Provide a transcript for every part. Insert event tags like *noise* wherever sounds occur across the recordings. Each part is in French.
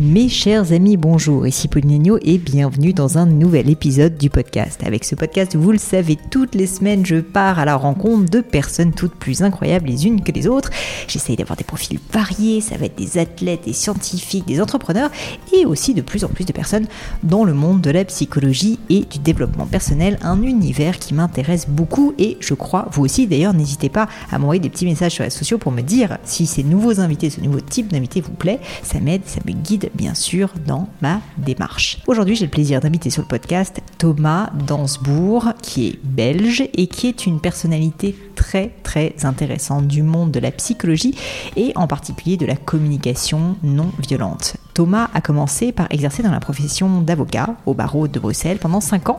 Mes chers amis, bonjour, ici Pauline et bienvenue dans un nouvel épisode du podcast. Avec ce podcast, vous le savez, toutes les semaines, je pars à la rencontre de personnes toutes plus incroyables les unes que les autres. J'essaye d'avoir des profils variés, ça va être des athlètes, des scientifiques, des entrepreneurs et aussi de plus en plus de personnes dans le monde de la psychologie et du développement personnel, un univers qui m'intéresse beaucoup et je crois vous aussi. D'ailleurs, n'hésitez pas à m'envoyer des petits messages sur les sociaux pour me dire si ces nouveaux invités, ce nouveau type d'invité vous plaît. Ça m'aide, ça me guide bien sûr dans ma démarche. Aujourd'hui, j'ai le plaisir d'inviter sur le podcast Thomas Dansbourg, qui est belge et qui est une personnalité très très intéressante du monde de la psychologie et en particulier de la communication non violente. Thomas a commencé par exercer dans la profession d'avocat au barreau de Bruxelles pendant 5 ans,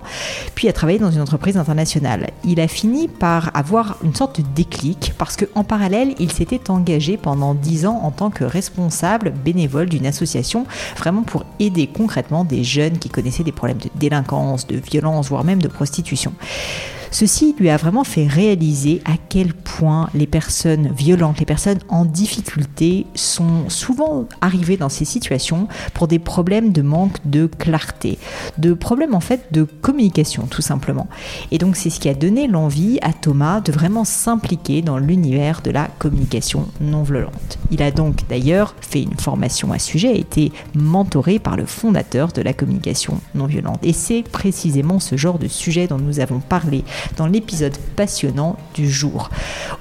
puis a travaillé dans une entreprise internationale. Il a fini par avoir une sorte de déclic parce qu'en parallèle, il s'était engagé pendant 10 ans en tant que responsable bénévole d'une association vraiment pour aider concrètement des jeunes qui connaissaient des problèmes de délinquance, de violence, voire même de prostitution. Ceci lui a vraiment fait réaliser à quel point les personnes violentes, les personnes en difficulté sont souvent arrivées dans ces situations pour des problèmes de manque de clarté, de problèmes en fait de communication tout simplement. Et donc c'est ce qui a donné l'envie à Thomas de vraiment s'impliquer dans l'univers de la communication non violente. Il a donc d'ailleurs fait une formation à ce sujet, a été mentoré par le fondateur de la communication non violente. Et c'est précisément ce genre de sujet dont nous avons parlé dans l'épisode passionnant du jour.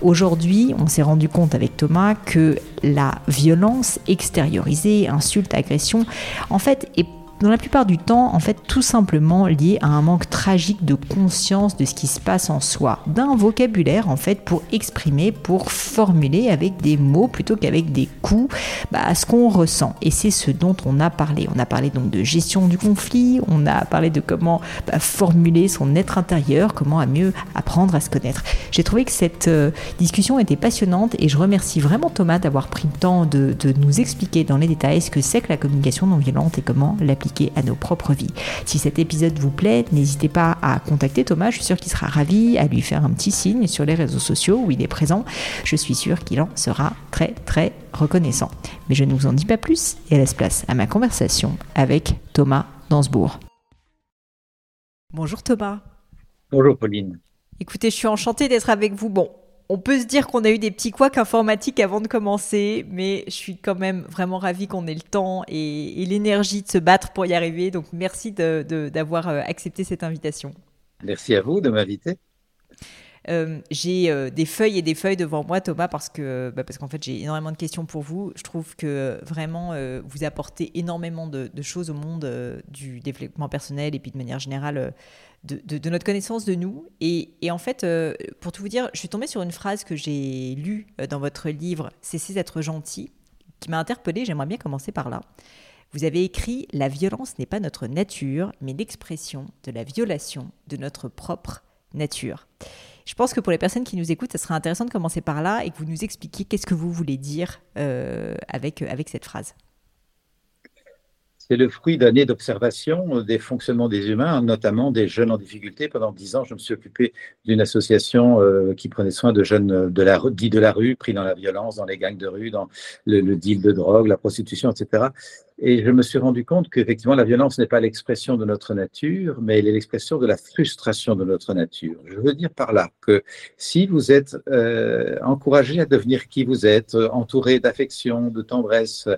Aujourd'hui, on s'est rendu compte avec Thomas que la violence extériorisée, insulte, agression, en fait, est dans la plupart du temps, en fait, tout simplement lié à un manque tragique de conscience de ce qui se passe en soi, d'un vocabulaire en fait pour exprimer, pour formuler avec des mots plutôt qu'avec des coups, bah, ce qu'on ressent. Et c'est ce dont on a parlé. On a parlé donc de gestion du conflit, on a parlé de comment bah, formuler son être intérieur, comment à mieux apprendre à se connaître. J'ai trouvé que cette euh, discussion était passionnante et je remercie vraiment Thomas d'avoir pris le temps de, de nous expliquer dans les détails ce que c'est que la communication non violente et comment l'appliquer à nos propres vies. Si cet épisode vous plaît, n'hésitez pas à contacter Thomas, je suis sûr qu'il sera ravi, à lui faire un petit signe sur les réseaux sociaux où il est présent. Je suis sûr qu'il en sera très très reconnaissant. Mais je ne vous en dis pas plus et laisse place à ma conversation avec Thomas Dansbourg. Bonjour Thomas. Bonjour Pauline. Écoutez, je suis enchantée d'être avec vous. Bon, on peut se dire qu'on a eu des petits couacs informatiques avant de commencer, mais je suis quand même vraiment ravie qu'on ait le temps et, l'énergie de se battre pour y arriver. Donc merci d'avoir euh, accepté cette invitation. Merci à vous de m'inviter. Euh, j'ai euh, des feuilles et des feuilles devant moi, Thomas, parce que bah, parce qu'en fait j'ai énormément de questions pour vous. Je trouve que vraiment vous apportez énormément de, de choses au monde du développement personnel et puis de manière générale de, notre connaissance de nous. Et, en fait, euh, pour tout vous dire, je suis tombée sur une phrase que j'ai lue euh, dans votre livre Cessez d'être gentil, qui m'a interpellée. J'aimerais bien commencer par là. Vous avez écrit La violence n'est pas notre nature, mais l'expression de la violation de notre propre nature. Je pense que pour les personnes qui nous écoutent, ça serait intéressant de commencer par là et que vous nous expliquiez qu'est-ce que vous voulez dire euh, avec, avec cette phrase. C'est le fruit d'années d'observation des fonctionnements des humains, notamment des jeunes en difficulté. Pendant dix ans, je me suis occupé d'une association euh, qui prenait soin de jeunes de la, dits de la rue, pris dans la violence, dans les gangs de rue, dans le deal de drogue, la prostitution, etc. Et je me suis rendu compte qu'effectivement, la violence n'est pas l'expression de notre nature, mais elle est l'expression de la frustration de notre nature. Je veux dire par là que si vous êtes euh, encouragé à devenir qui vous êtes, entouré d'affection, de tendresse,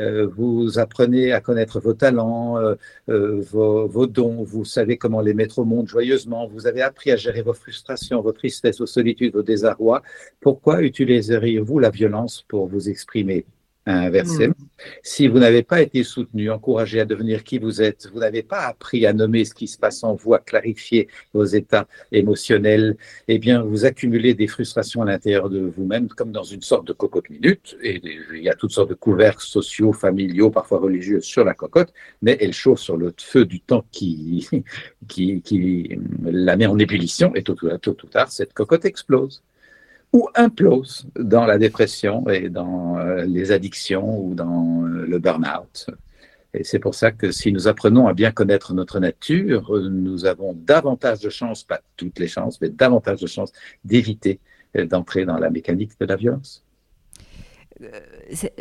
euh, vous apprenez à connaître vos talents, euh, vos, vos, dons, vous savez comment les mettre au monde joyeusement, vous avez appris à gérer vos frustrations, vos tristesses, vos solitudes, vos désarrois, pourquoi utiliseriez-vous la violence pour vous exprimer? Inversement, mm. si vous n'avez pas été soutenu, encouragé à devenir qui vous êtes, vous n'avez pas appris à nommer ce qui se passe en vous, à clarifier vos états émotionnels, eh bien, vous accumulez des frustrations à l'intérieur de vous-même, comme dans une sorte de cocotte minute. Et il y a toutes sortes de couverts sociaux, familiaux, parfois religieux sur la cocotte, mais elle chauffe sur le feu du temps qui, *laughs* qui, qui la met en ébullition, et tôt ou tard, cette cocotte explose ou implose dans la dépression et dans euh, les addictions ou dans euh, le burn-out. Et c'est pour ça que si nous apprenons à bien connaître notre nature, nous avons davantage de chances, pas toutes les chances, mais davantage de chances d'éviter euh, d'entrer dans la mécanique de la violence.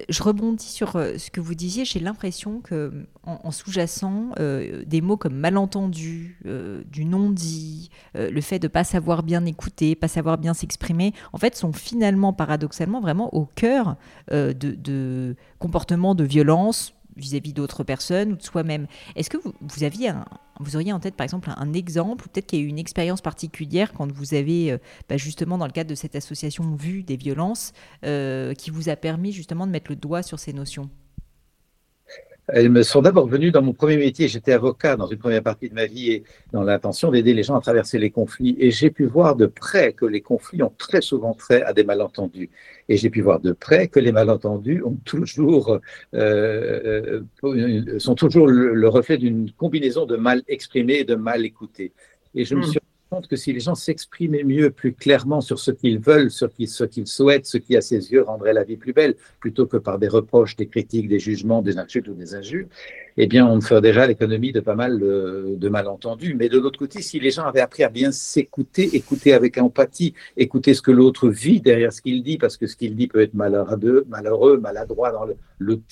Je rebondis sur ce que vous disiez. J'ai l'impression que, en, sous-jacent, des mots comme malentendu, du non-dit, le fait de pas savoir bien écouter, pas savoir bien s'exprimer, en fait, sont finalement, paradoxalement, vraiment au cœur de comportements de violence vis-à-vis d'autres personnes ou de soi-même. Est-ce que vous, aviez un, vous auriez en tête par exemple un, exemple, ou peut-être qu'il y a eu une expérience particulière quand vous avez euh, bah, justement dans le cadre de cette association vu des violences euh, qui vous a permis justement de mettre le doigt sur ces notions? Elles me sont d'abord venues dans mon premier métier. J'étais avocat dans une première partie de ma vie et dans l'intention d'aider les gens à traverser les conflits. Et j'ai pu voir de près que les conflits ont très souvent trait à des malentendus. Et j'ai pu voir de près que les malentendus ont toujours, euh, euh sont toujours le, reflet d'une combinaison de mal exprimé et de mal écouté. Et je me hmm. Que si les gens s'exprimaient mieux, plus clairement sur ce qu'ils veulent, ce qu'ils souhaitent, ce qui à ses yeux rendrait la vie plus belle, plutôt que par des reproches, des critiques, des jugements, des insultes ou des injures, eh bien, on ferait déjà l'économie de pas mal de, malentendus. Mais de l'autre côté, si les gens avaient appris à bien s'écouter, écouter avec empathie, écouter ce que l'autre vit derrière ce qu'il dit, parce que ce qu'il dit peut être malheureux maladroit dans le,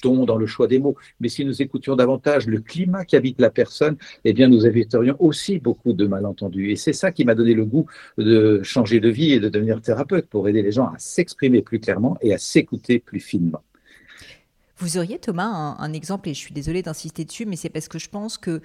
ton, dans le choix des mots. Mais si nous écoutions davantage le climat qui habite la personne, eh bien, nous éviterions aussi beaucoup de malentendus. Et c'est ça qui m'a donné le goût de changer de vie et de devenir thérapeute pour aider les gens à s'exprimer plus clairement et à s'écouter plus finement. Vous auriez, Thomas, un, exemple, et je suis désolée d'insister dessus, mais c'est parce que je pense que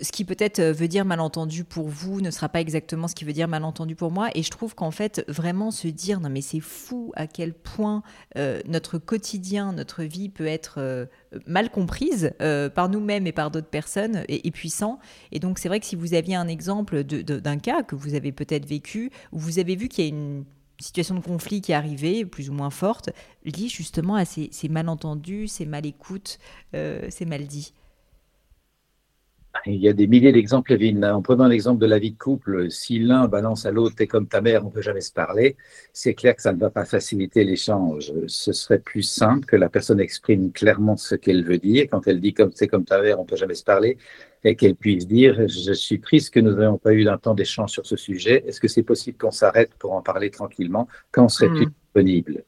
ce qui peut-être euh, veut dire malentendu pour vous ne sera pas exactement ce qui veut dire malentendu pour moi. Et je trouve qu'en fait, vraiment se dire, non mais c'est fou à quel point euh, notre quotidien, notre vie peut être mal comprise par nous-mêmes et par d'autres personnes et, et, puissant. Et donc c'est vrai que si vous aviez un exemple d'un cas que vous avez peut-être vécu, où vous avez vu qu'il y a une situation de conflit qui est arrivée, plus ou moins forte, liée justement à ces, malentendus, ces mal-écoutes, euh, ces mal-dits il y a des milliers d'exemples. En prenant l'exemple de la vie de couple, si l'un balance à l'autre, t'es comme ta mère, on ne peut jamais se parler, c'est clair que ça ne va pas faciliter l'échange. Ce serait plus simple que la personne exprime clairement ce qu'elle veut dire. Quand elle dit comme c'est comme ta mère, on ne peut jamais se parler, et qu'elle puisse dire Je suis triste que nous n'ayons pas eu d'un temps d'échange sur ce sujet. Est-ce que c'est possible qu'on s'arrête pour en parler tranquillement? Quand serais-tu hmm. disponible?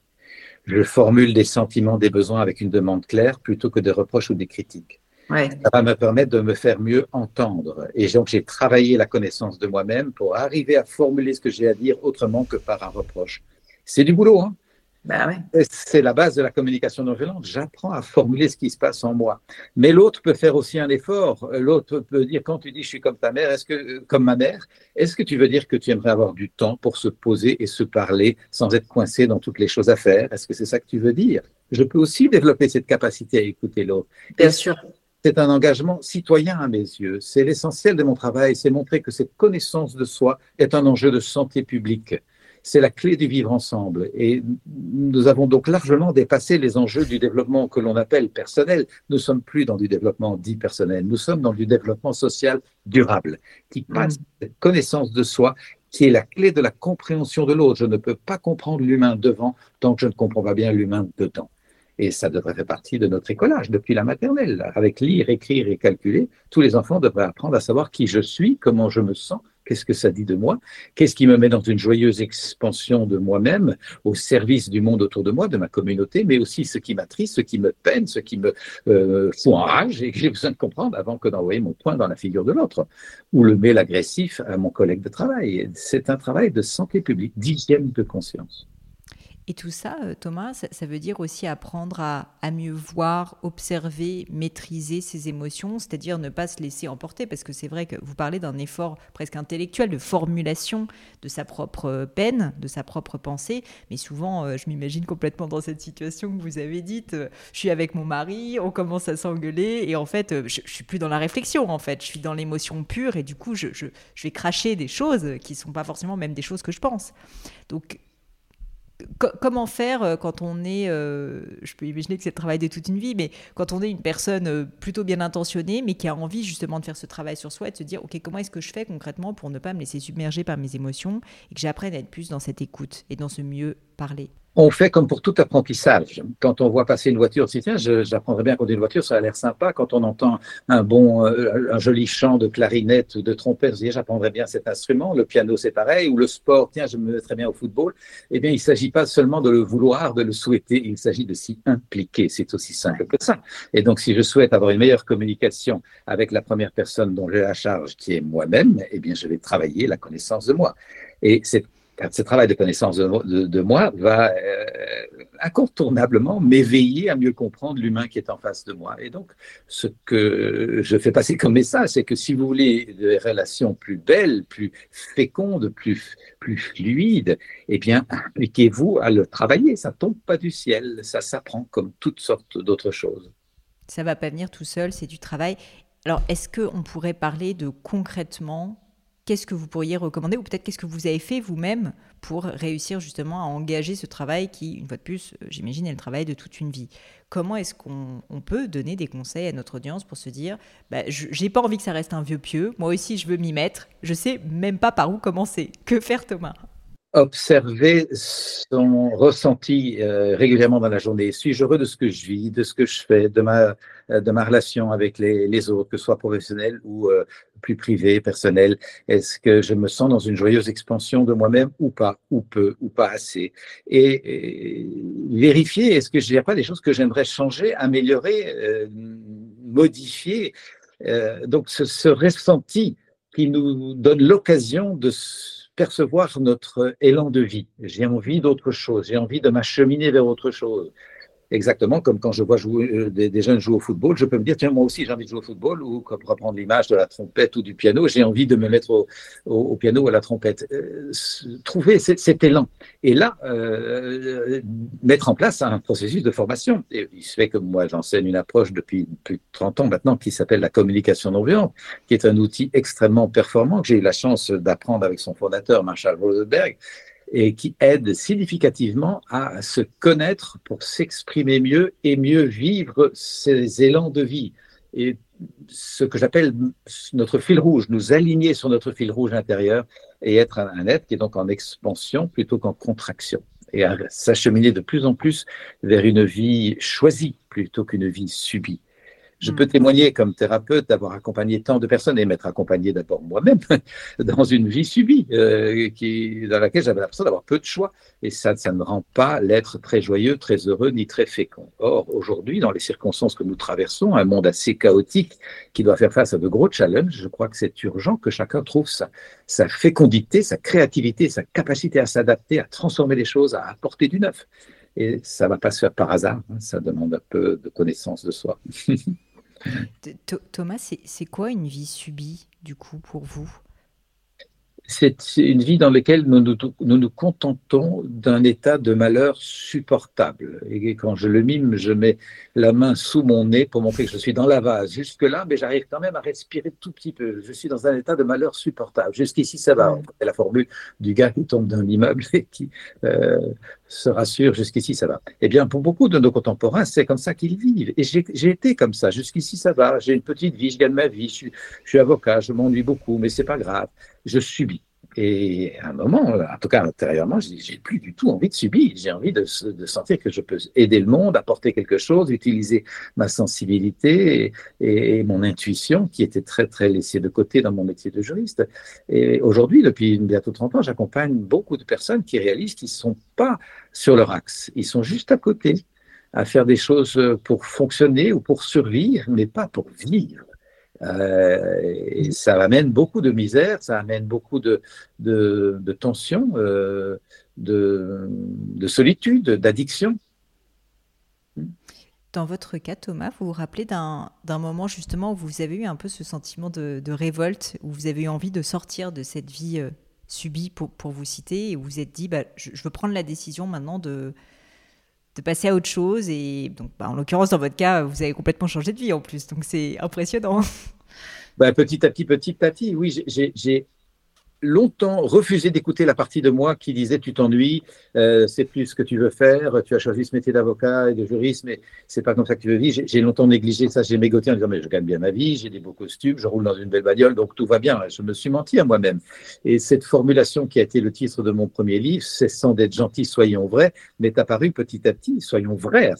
Je formule des sentiments, des besoins avec une demande claire plutôt que des reproches ou des critiques. Ça va me permettre de me faire mieux entendre. Et donc, j'ai travaillé la connaissance de moi-même pour arriver à formuler ce que j'ai à dire autrement que par un reproche. C'est du boulot, hein ben C'est la base de la communication non violente. J'apprends à formuler ce qui se passe en moi. Mais l'autre peut faire aussi un effort. L'autre peut dire quand tu dis je suis comme ta mère, est-ce que comme ma mère, est-ce que tu veux dire que tu aimerais avoir du temps pour se poser et se parler sans être coincé dans toutes les choses à faire? Est-ce que c'est ça que tu veux dire? Je peux aussi développer cette capacité à écouter l'autre. Bien sûr. C'est un engagement citoyen à mes yeux. C'est l'essentiel de mon travail, c'est montrer que cette connaissance de soi est un enjeu de santé publique c'est la clé du vivre ensemble. Et nous avons donc largement dépassé les enjeux du développement que l'on appelle personnel. Nous ne sommes plus dans du développement dit personnel, nous sommes dans du développement social durable, qui mm. passe cette connaissance de soi, qui est la clé de la compréhension de l'autre. Je ne peux pas comprendre l'humain devant tant que je ne comprends pas bien l'humain dedans. Et ça devrait faire partie de notre écolage depuis la maternelle. Avec lire, écrire et calculer, tous les enfants devraient apprendre à savoir qui je suis, comment je me sens, Qu'est-ce que ça dit de moi Qu'est-ce qui me met dans une joyeuse expansion de moi-même, au service du monde autour de moi, de ma communauté, mais aussi ce qui m'attriste, ce qui me peine, ce qui me euh, fout en rage et que j'ai besoin de comprendre avant que d'envoyer mon poing dans la figure de l'autre ou le mail agressif à mon collègue de travail. C'est un travail de santé publique, dixième de conscience. Et tout ça, euh, Thomas, ça, veut dire aussi apprendre à, mieux voir, observer, maîtriser ses émotions, c'est-à-dire ne pas se laisser emporter, parce que c'est vrai que vous parlez d'un effort presque intellectuel de formulation de sa propre peine, de sa propre pensée, mais souvent, euh, je m'imagine complètement dans cette situation que vous avez dite, je suis avec mon mari, on commence à s'engueuler, et en fait, je, ne suis plus dans la réflexion, en fait, je suis dans l'émotion pure, et du coup, je, je, je vais cracher des choses qui sont pas forcément même des choses que je pense. Donc, comment faire euh, quand on est, euh, je peux imaginer que c'est le travail de toute une vie, mais quand on est une personne euh, plutôt bien intentionnée, mais qui a envie justement de faire ce travail sur soi et de se dire, OK, comment est-ce que je fais concrètement pour ne pas me laisser submerger par mes émotions et que j'apprenne à être plus dans cette écoute et dans ce mieux parler? On fait comme pour tout apprentissage. Quand on voit passer une voiture, si tiens, j'apprendrais bien à conduire une voiture, ça a l'air sympa. Quand on entend un bon, euh, un joli chant de clarinette ou de trompette, j'apprendrais bien cet instrument. Le piano, c'est pareil. Ou le sport, tiens, je me mettrais bien au football. Eh bien, il ne s'agit pas seulement de le vouloir, de le souhaiter. Il s'agit de s'y impliquer. C'est aussi simple que ça. Et donc, si je souhaite avoir une meilleure communication avec la première personne dont j'ai la charge, qui est moi-même, eh bien, je vais travailler la connaissance de moi. Et c'est ce travail de connaissance de, moi va euh, incontournablement m'éveiller à mieux comprendre l'humain qui est en face de moi. Et donc, ce que je fais passer comme message, c'est que si vous voulez des relations plus belles, plus fécondes, plus, plus fluides, eh bien, impliquez-vous à le travailler. Ça tombe pas du ciel, ça s'apprend comme toutes sortes d'autres choses. Ça va pas venir tout seul, c'est du travail. Alors, est-ce qu'on pourrait parler de concrètement qu'est-ce que vous pourriez recommander ou peut-être qu'est-ce que vous avez fait vous-même pour réussir justement à engager ce travail qui, une fois de plus, euh, j'imagine, est le travail de toute une vie. Comment est-ce qu'on peut donner des conseils à notre audience pour se dire, bah, j'ai pas envie que ça reste un vieux pieu, moi aussi je veux m'y mettre, je sais même pas par où commencer. Que faire Thomas? Observer son ressenti euh, régulièrement dans la journée. Suis-je heureux de ce que je vis, de ce que je fais, de ma, ma relation avec les, autres, que ce soit professionnel ou euh, plus privé, personnel. Est-ce que je me sens dans une joyeuse expansion de moi-même ou pas, ou peu, ou pas assez? Et, vérifier, est-ce que je n'y pas des choses que j'aimerais changer, améliorer, euh, modifier? Donc ce, ce ressenti qui nous donne l'occasion de percevoir notre élan de vie. J'ai envie d'autre chose, j'ai envie de m'acheminer vers autre chose exactement comme quand je vois euh, des, jeunes jouer au football, je peux me dire, tiens, moi aussi j'ai envie de jouer au football, ou comme reprendre l'image de la trompette ou du piano, j'ai envie de me mettre au, piano ou à la trompette. Euh, trouver cet, élan. Et là, euh, mettre en place un processus de formation. Il se fait que moi, j'enseigne une approche depuis plus de 30 ans maintenant qui s'appelle la communication non violente, qui est un outil extrêmement performant que j'ai eu la chance d'apprendre avec son fondateur, Marshall Rosenberg, et qui aide significativement à se connaître pour s'exprimer mieux et mieux vivre ses élans de vie. Et ce que j'appelle notre fil rouge, nous aligner sur notre fil rouge intérieur et être un être qui est donc en expansion plutôt qu'en contraction et à s'acheminer de plus en plus vers une vie choisie plutôt qu'une vie subie. Je peux mm. témoigner comme thérapeute d'avoir accompagné tant de personnes et m'être accompagné d'abord moi-même *laughs* dans une vie subie euh, qui, dans laquelle j'avais l'impression d'avoir peu de choix. Et ça, ça ne rend pas l'être très joyeux, très heureux ni très fécond. Or, aujourd'hui, dans les circonstances que nous traversons, un monde assez chaotique qui doit faire face à de gros challenges, je crois que c'est urgent que chacun trouve sa, sa fécondité, sa créativité, sa capacité à s'adapter, à transformer les choses, à apporter du neuf. Et ça ne va pas se faire par hasard, hein. ça demande un peu de connaissance de soi. *laughs* Thomas, c'est quoi une vie subie, du coup, pour vous? C'est une vie dans laquelle nous nous, contentons d'un état de malheur supportable. Et quand je le mime, je mets la main sous mon nez pour montrer que je suis dans la vase. Jusque-là, mais j'arrive quand même à respirer tout petit peu. Je suis dans un état de malheur supportable. Jusqu'ici, ça va. C'est la formule du gars qui tombe d'un immeuble et qui euh, se rassure. Jusqu'ici, ça va. Eh bien, pour beaucoup de nos contemporains, c'est comme ça qu'ils vivent. Et j'ai été comme ça. Jusqu'ici, ça va. J'ai une petite vie, je gagne ma vie. Je suis, je suis avocat, je m'ennuie beaucoup, mais c'est pas grave je subis. Et à un moment, en tout cas intérieurement, j'ai plus du tout envie de subir. J'ai envie de, sentir que je peux aider le monde, apporter quelque chose, utiliser ma sensibilité et, et, mon intuition qui était très très laissée de côté dans mon métier de juriste. Et aujourd'hui, depuis bientôt 30 ans, j'accompagne beaucoup de personnes qui réalisent qu'ils ne sont pas sur leur axe. Ils sont juste à côté à faire des choses pour fonctionner ou pour survivre, mais pas pour vivre. Euh, et ça amène beaucoup de misère, ça amène beaucoup de, de, de tension, euh, de, de, solitude, d'addiction. Dans votre cas, Thomas, vous vous rappelez d'un moment justement où vous avez eu un peu ce sentiment de, de, révolte, où vous avez eu envie de sortir de cette vie euh, subie, pour, pour, vous citer, et où vous vous êtes dit, bah, je, veux prendre la décision maintenant de, de passer à autre chose. Et donc, bah, en l'occurrence, dans votre cas, vous avez complètement changé de vie en plus. Donc, c'est impressionnant. Bah, petit à petit, petit à petit, oui, j'ai longtemps refusé d'écouter la partie de moi qui disait tu t'ennuies, euh, c'est plus ce que tu veux faire, tu as choisi ce métier d'avocat et de juriste, mais c'est pas comme ça que tu veux vivre. J'ai longtemps négligé ça, j'ai mégoté en disant mais je gagne bien ma vie, j'ai des beaux costumes, je roule dans une belle bagnole, donc tout va bien. Je me suis menti à moi-même. Et cette formulation qui a été le titre de mon premier livre, cessant d'être gentil, soyons vrais, m'est apparue petit à petit, soyons vrais,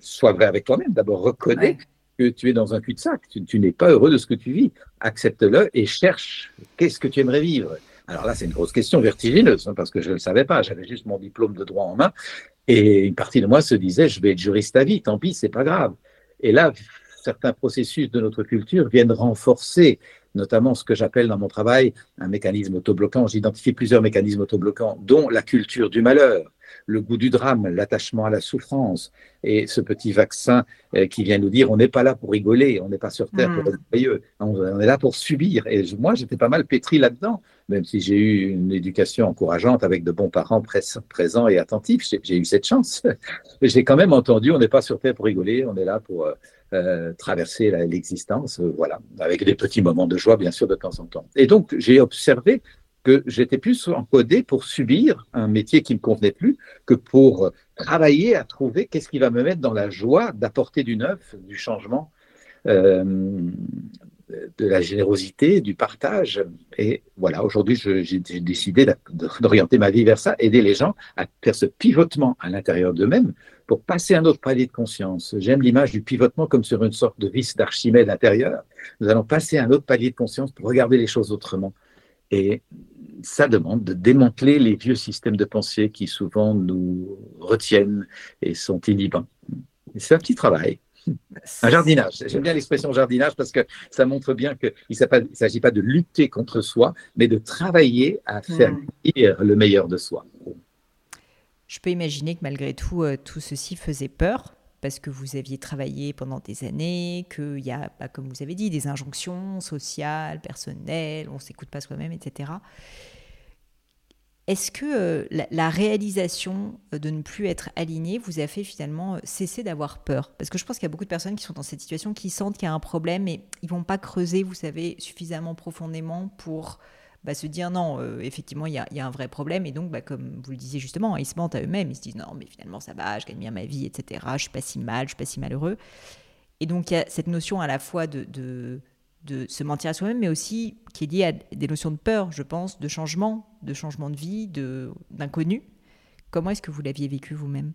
sois vrai avec toi-même. D'abord reconnais que tu es dans un cul-de-sac, tu, n'es pas heureux de ce que tu vis. Accepte-le et cherche qu'est-ce que tu aimerais vivre. Alors là, c'est une grosse question vertigineuse, hein, parce que je ne le savais pas, j'avais juste mon diplôme de droit en main, et une partie de moi se disait, je vais être juriste à vie, tant pis, c'est pas grave. Et là, certains processus de notre culture viennent renforcer notamment ce que j'appelle dans mon travail un mécanisme autobloquant. J'identifie plusieurs mécanismes autobloquants, dont la culture du malheur, le goût du drame, l'attachement à la souffrance, et ce petit vaccin euh, qui vient nous dire on n'est pas là pour rigoler, on n'est pas sur Terre pour hmm. être joyeux, on est là pour subir. Et moi, j'étais pas mal pétri là-dedans, même si j'ai eu une éducation encourageante avec de bons parents présents et attentifs, j'ai eu cette chance. Mais *laughs* j'ai quand même entendu on n'est pas sur Terre pour rigoler, on est là pour euh, euh, traverser l'existence, voilà, avec des petits moments de joie, bien sûr, de temps en temps. Et donc, j'ai observé que j'étais plus encodé pour subir un métier qui me convenait plus que pour travailler à trouver qu'est-ce qui va me mettre dans la joie d'apporter du neuf, du changement, euh, de la générosité, du partage. Et voilà, aujourd'hui, j'ai décidé d'orienter ma vie vers ça, aider les gens à faire ce pivotement à l'intérieur d'eux-mêmes pour passer un autre palier de conscience. J'aime l'image du pivotement comme sur une sorte de vis d'Archimède intérieur. Nous allons passer un autre palier de conscience pour regarder les choses autrement. Et ça demande de démanteler les vieux systèmes de pensée qui souvent nous retiennent et sont inhibants. C'est un petit travail. Un jardinage. J'aime bien l'expression jardinage parce que ça montre bien qu'il ne s'agit pas de lutter contre soi, mais de travailler à faire le meilleur de soi. Je peux imaginer que malgré tout, euh, tout ceci faisait peur parce que vous aviez travaillé pendant des années, qu'il y a, bah, comme vous avez dit, des injonctions sociales, personnelles, on ne s'écoute pas soi-même, etc. Est-ce que euh, la, réalisation euh, de ne plus être aligné vous a fait finalement euh, cesser d'avoir peur? Parce que je pense qu'il y a beaucoup de personnes qui sont dans cette situation, qui sentent qu'il y a un problème, mais ils vont pas creuser, vous savez, suffisamment profondément pour bah, se dire non, effectivement, il y, a, un vrai problème. Et donc, bah, comme vous le disiez justement, ils se mentent à eux-mêmes. Ils se disent non, mais finalement, ça va, je gagne bien ma vie, etc. Je suis pas si mal, je suis pas si malheureux. Et donc, il y a cette notion à la fois de se mentir à soi-même, mais aussi qui est liée à des notions de peur, je pense, de changement, de changement de vie, d'inconnu. Comment est-ce que vous l'aviez vécu vous-même?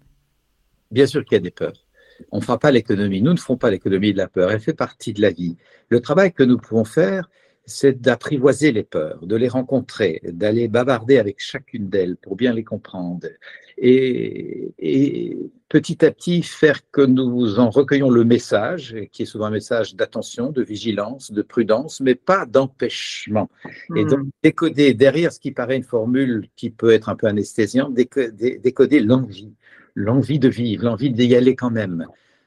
Bien sûr qu'il y a des peurs. On ne fera pas l'économie. Nous ne ferons pas l'économie de la peur. Elle fait partie de la vie. Le travail que nous pouvons faire, c'est d'apprivoiser les peurs, de les rencontrer, d'aller bavarder avec chacune d'elles pour bien les comprendre. Et, petit à petit faire que nous en recueillons le message, qui est souvent un message d'attention, de vigilance, de prudence, mais pas d'empêchement. Et donc hmm. décoder derrière ce qui paraît une formule qui peut être un peu anesthésiante, décoder l'envie, l'envie de vivre, l'envie d'y aller quand même.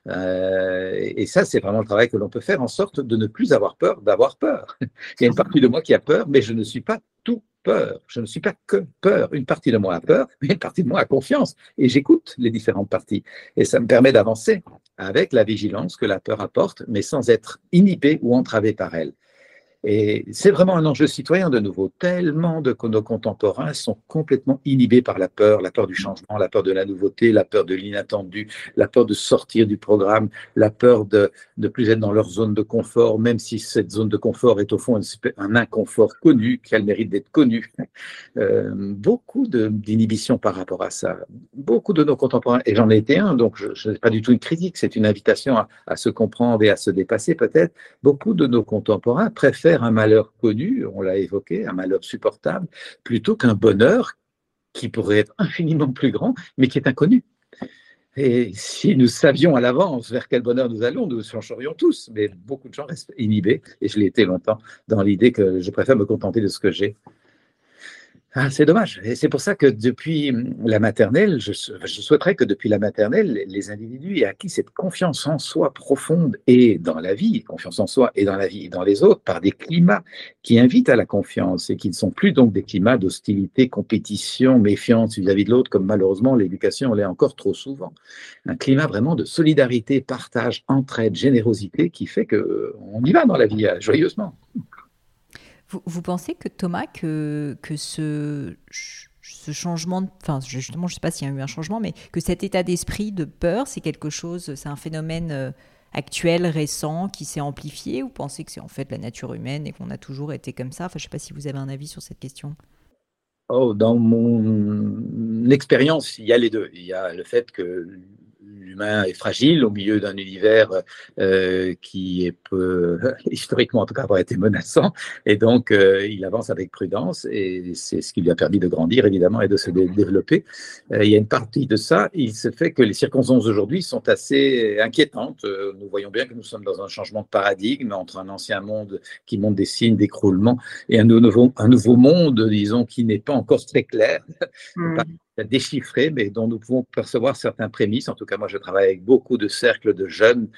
Euh, et ça, c'est vraiment le travail que l'on peut faire en sorte de ne plus avoir peur d'avoir peur. *laughs* Il y a une partie de moi qui a peur, mais je ne suis pas tout peur. Je ne suis pas que peur. Une partie de moi a peur, mais une partie de moi a confiance. Et j'écoute les différentes parties. Et ça me permet d'avancer avec la vigilance que la peur apporte, mais sans être inhibé ou entravé par elle. Et c'est vraiment un enjeu citoyen de nouveau. Tellement de nos contemporains sont complètement inhibés par la peur, la peur du changement, la peur de la nouveauté, la peur de l'inattendu, la peur de sortir du programme, la peur de ne plus être dans leur zone de confort, même si cette zone de confort est au fond un, inconfort connu, qu'elle mérite d'être connue. Euh, beaucoup d'inhibition par rapport à ça. Beaucoup de nos contemporains, et j'en ai été un, donc je n'ai pas du tout une critique, c'est une invitation à, à se comprendre et à se dépasser peut-être. Beaucoup de nos contemporains préfèrent un malheur connu, on l'a évoqué, un malheur supportable, plutôt qu'un bonheur qui pourrait être infiniment plus grand, mais qui est inconnu. Et si nous savions à l'avance vers quel bonheur nous allons, nous changerions tous. Mais beaucoup de gens restent inhibés, et je l'ai été longtemps, dans l'idée que je préfère me contenter de ce que j'ai ah, c'est dommage. Et c'est pour ça que depuis la maternelle, je, souhaiterais que depuis la maternelle, les individus aient acquis cette confiance en soi profonde et dans la vie, confiance en soi et dans la vie et dans les autres, par des climats qui invitent à la confiance et qui ne sont plus donc des climats d'hostilité, compétition, méfiance vis-à-vis de l'autre, comme malheureusement l'éducation l'est encore trop souvent. Un climat vraiment de solidarité, partage, entraide, générosité qui fait qu'on y va dans la vie euh, joyeusement. Vous, pensez que Thomas, que, que ce, ce changement, enfin justement, je ne sais pas s'il y a eu un changement, mais que cet état d'esprit de peur, c'est quelque chose, c'est un phénomène euh, actuel, récent, qui s'est amplifié, ou pensez que c'est en fait la nature humaine et qu'on a toujours été comme ça? Enfin, je ne sais pas si vous avez un avis sur cette question. Oh, dans mon expérience, il y a les deux. Il y a le fait que l'humain est fragile au milieu d'un univers euh, qui est peu, *laughs* historiquement en tout cas, avoir été menaçant, et donc euh, il avance avec prudence, et c'est ce qui lui a permis de grandir évidemment et de se développer. Euh, il y a une partie de ça, il se fait que les circonstances aujourd'hui sont assez inquiétantes. nous voyons bien que nous sommes dans un changement de paradigme entre un ancien monde qui montre des signes d'écroulement et un nouveau, un nouveau monde, disons, qui n'est pas encore très clair. Mmh déchiffrer, mais dont nous pouvons percevoir certains prémices. En tout cas, moi, je travaille avec beaucoup de cercles de jeunes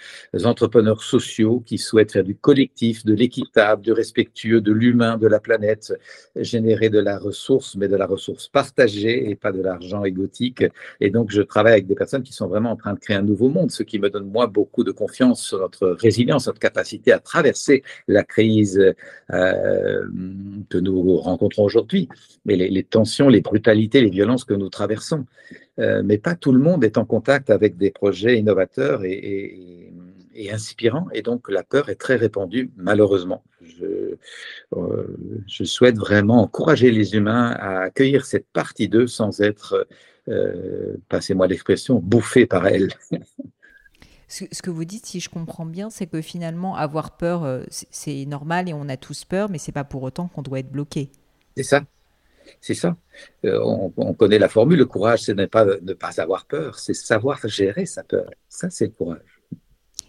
entrepreneurs sociaux qui souhaitent faire du collectif, de l'équitable, du respectueux, de l'humain, de la planète, générer de la ressource, mais de la ressource partagée et pas de l'argent égotique. Et donc, je travaille avec des personnes qui sont vraiment en train de créer un nouveau monde, ce qui me donne, moi, beaucoup de confiance sur notre résilience, notre capacité à traverser la crise euh, que nous rencontrons aujourd'hui. Mais les tensions, les brutalités, les violences que nous traversons. Euh, mais pas tout le monde est en contact avec des projets innovateurs et, inspirants, et donc la peur est très répandue, malheureusement. Je, euh, je souhaite vraiment encourager les humains à accueillir cette partie d'eux sans être, euh, passez-moi l'expression, bouffés par elle. *laughs* Ce, que vous dites, si je comprends bien, c'est que finalement, avoir peur, c'est normal et on a tous peur, mais c'est pas pour autant qu'on doit être bloqué. C'est ça. C'est ça. Euh, on, connaît la formule, le courage, c'est ne pas, ne pas avoir peur, c'est savoir gérer sa peur. Ça, c'est le courage.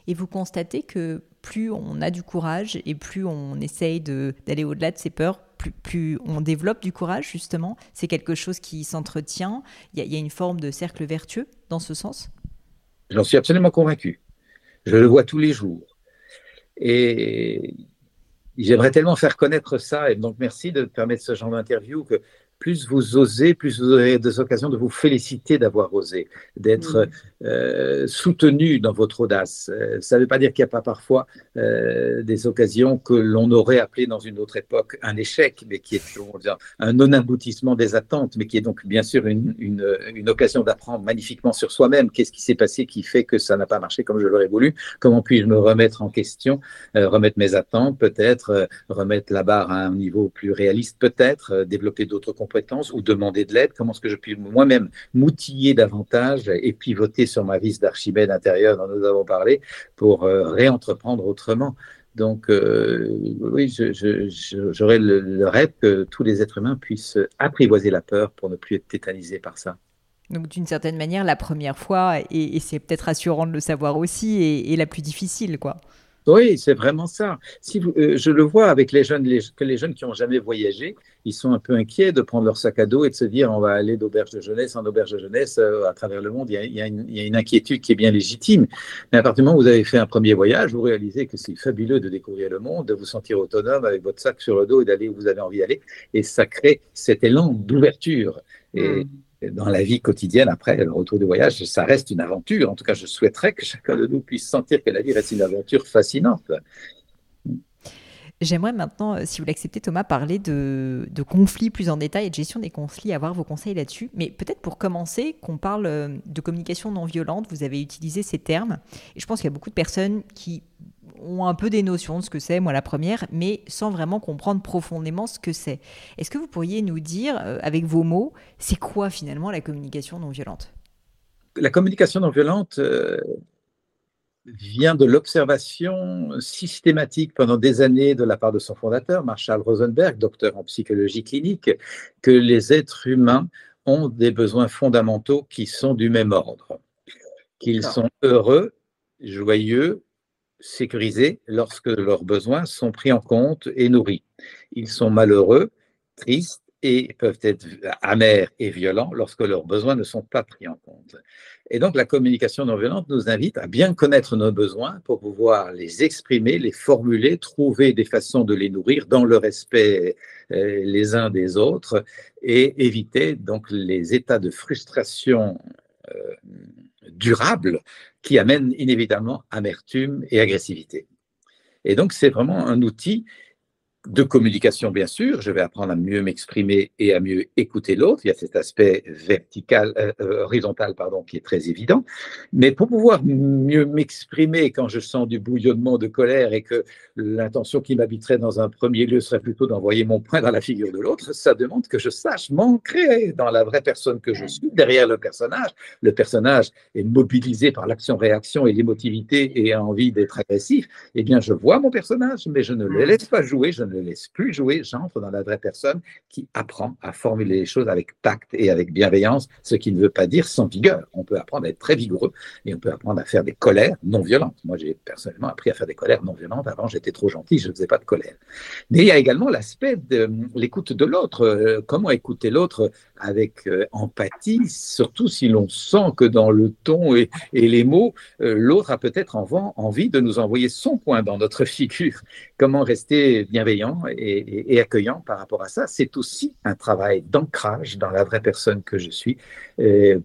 Et vous constatez que plus on a du courage et plus on essaye d'aller au-delà de ses peurs, plus, plus, on développe du courage, justement? C'est quelque chose qui s'entretient? Il y, a une forme de cercle vertueux dans ce sens? J'en suis absolument convaincu. Je le vois tous les jours. Et J'aimerais tellement faire connaître ça, et donc merci de permettre ce genre d'interview, que plus vous osez, plus vous aurez des occasions de vous féliciter d'avoir osé, d'être euh, soutenu dans votre audace. Euh, ça ne veut pas dire qu'il n'y a pas parfois euh, des occasions que l'on aurait appelé dans une autre époque un échec, mais qui est un non-aboutissement des attentes, mais qui est donc bien sûr une, une, une occasion d'apprendre magnifiquement sur soi-même. Qu'est-ce qui s'est passé qui fait que ça n'a pas marché comme je l'aurais voulu Comment puis-je me remettre en question, remettre mes attentes, peut-être remettre la barre à un niveau plus réaliste, peut-être développer d'autres compétences ou demander de l'aide? Comment est-ce que je puis moi-même m'outiller davantage et pivoter sur ma vis d'Archimède intérieure dont nous avons parlé pour euh, réentreprendre autrement donc, euh, oui, j'aurais le, rêve que tous les êtres humains puissent apprivoiser la peur pour ne plus être tétanisés par ça. Donc, d'une certaine manière, la première fois, et, c'est peut-être rassurant de le savoir aussi, est, la plus difficile, quoi. Oui, c'est vraiment ça. Si euh, je le vois avec les jeunes, que les jeunes qui n'ont jamais voyagé, ils sont un peu inquiets de prendre leur sac à dos et de se dire on va aller d'auberge de jeunesse en auberge de jeunesse euh, à travers le monde. Il y, a, une, inquiétude qui est bien légitime. Mais à partir du moment où vous avez fait un premier voyage, vous réalisez que c'est fabuleux de découvrir le monde, de vous sentir autonome avec votre sac sur le dos et d'aller où vous avez envie d'aller. Et ça crée cet élan d'ouverture. Et, mmh dans la vie quotidienne, après le retour du voyage, ça reste une aventure. En tout cas, je souhaiterais que chacun de nous puisse sentir que la vie reste une aventure fascinante. J'aimerais maintenant, euh, si vous l'acceptez Thomas, parler de, conflits plus en détail et de gestion des conflits, avoir vos conseils là-dessus. Mais peut-être pour commencer, qu'on parle euh, de communication non violente, vous avez utilisé ces termes. Et je pense qu'il y a beaucoup de personnes qui ont un peu des notions de ce que c'est, moi la première, mais sans vraiment comprendre profondément ce que c'est. Est-ce que vous pourriez nous dire, euh, avec vos mots, c'est quoi finalement la communication non violente? La communication non violente vient de l'observation systématique pendant des années de la part de son fondateur, Marshall Rosenberg, docteur en psychologie clinique, que les êtres humains ont des besoins fondamentaux qui sont du même ordre, qu'ils sont heureux, joyeux, sécurisés lorsque leurs besoins sont pris en compte et nourris. Ils sont malheureux, tristes et peuvent être amers et violents lorsque leurs besoins ne sont pas pris en compte. Et donc la communication non violente nous invite à bien connaître nos besoins pour pouvoir les exprimer, les formuler, trouver des façons de les nourrir dans le respect euh, les uns des autres et éviter donc les états de frustration euh, durable qui amène inévitablement amertume et agressivité. Et donc, c'est vraiment un outil de communication, bien sûr. Je vais apprendre à mieux m'exprimer et à mieux écouter l'autre. Il y a cet aspect vertical, euh, euh, horizontal, pardon, qui est très évident. Mais pour pouvoir mieux m'exprimer quand je sens du bouillonnement de colère et que l'intention qui m'habiterait dans un premier lieu serait plutôt d'envoyer mon poing dans la figure de l'autre, ça demande que je sache m'ancrer dans la vraie personne que je suis derrière le personnage. Le personnage est mobilisé par l'action-réaction et l'émotivité et a envie d'être agressif. Eh bien, je vois mon personnage, mais je ne le laisse pas jouer, je ne laisse plus jouer. J'entre dans la vraie personne qui apprend à formuler les choses avec tact et avec bienveillance, ce qui ne veut pas dire sans vigueur. On peut apprendre à être très vigoureux et on peut apprendre à faire des colères non violentes. Moi, j'ai personnellement appris à faire des colères non violentes. Avant, j'étais trop gentil, je ne faisais pas de colère. Mais il y a également l'aspect de l'écoute de l'autre. Euh, comment écouter l'autre avec euh, empathie, surtout si l'on sent que dans le ton et, les mots, euh, l'autre a peut-être envie de nous envoyer son point dans notre *laughs* figure. Comment rester bienveillant et, accueillant par rapport à ça? C'est aussi un travail d'ancrage dans la vraie personne que je suis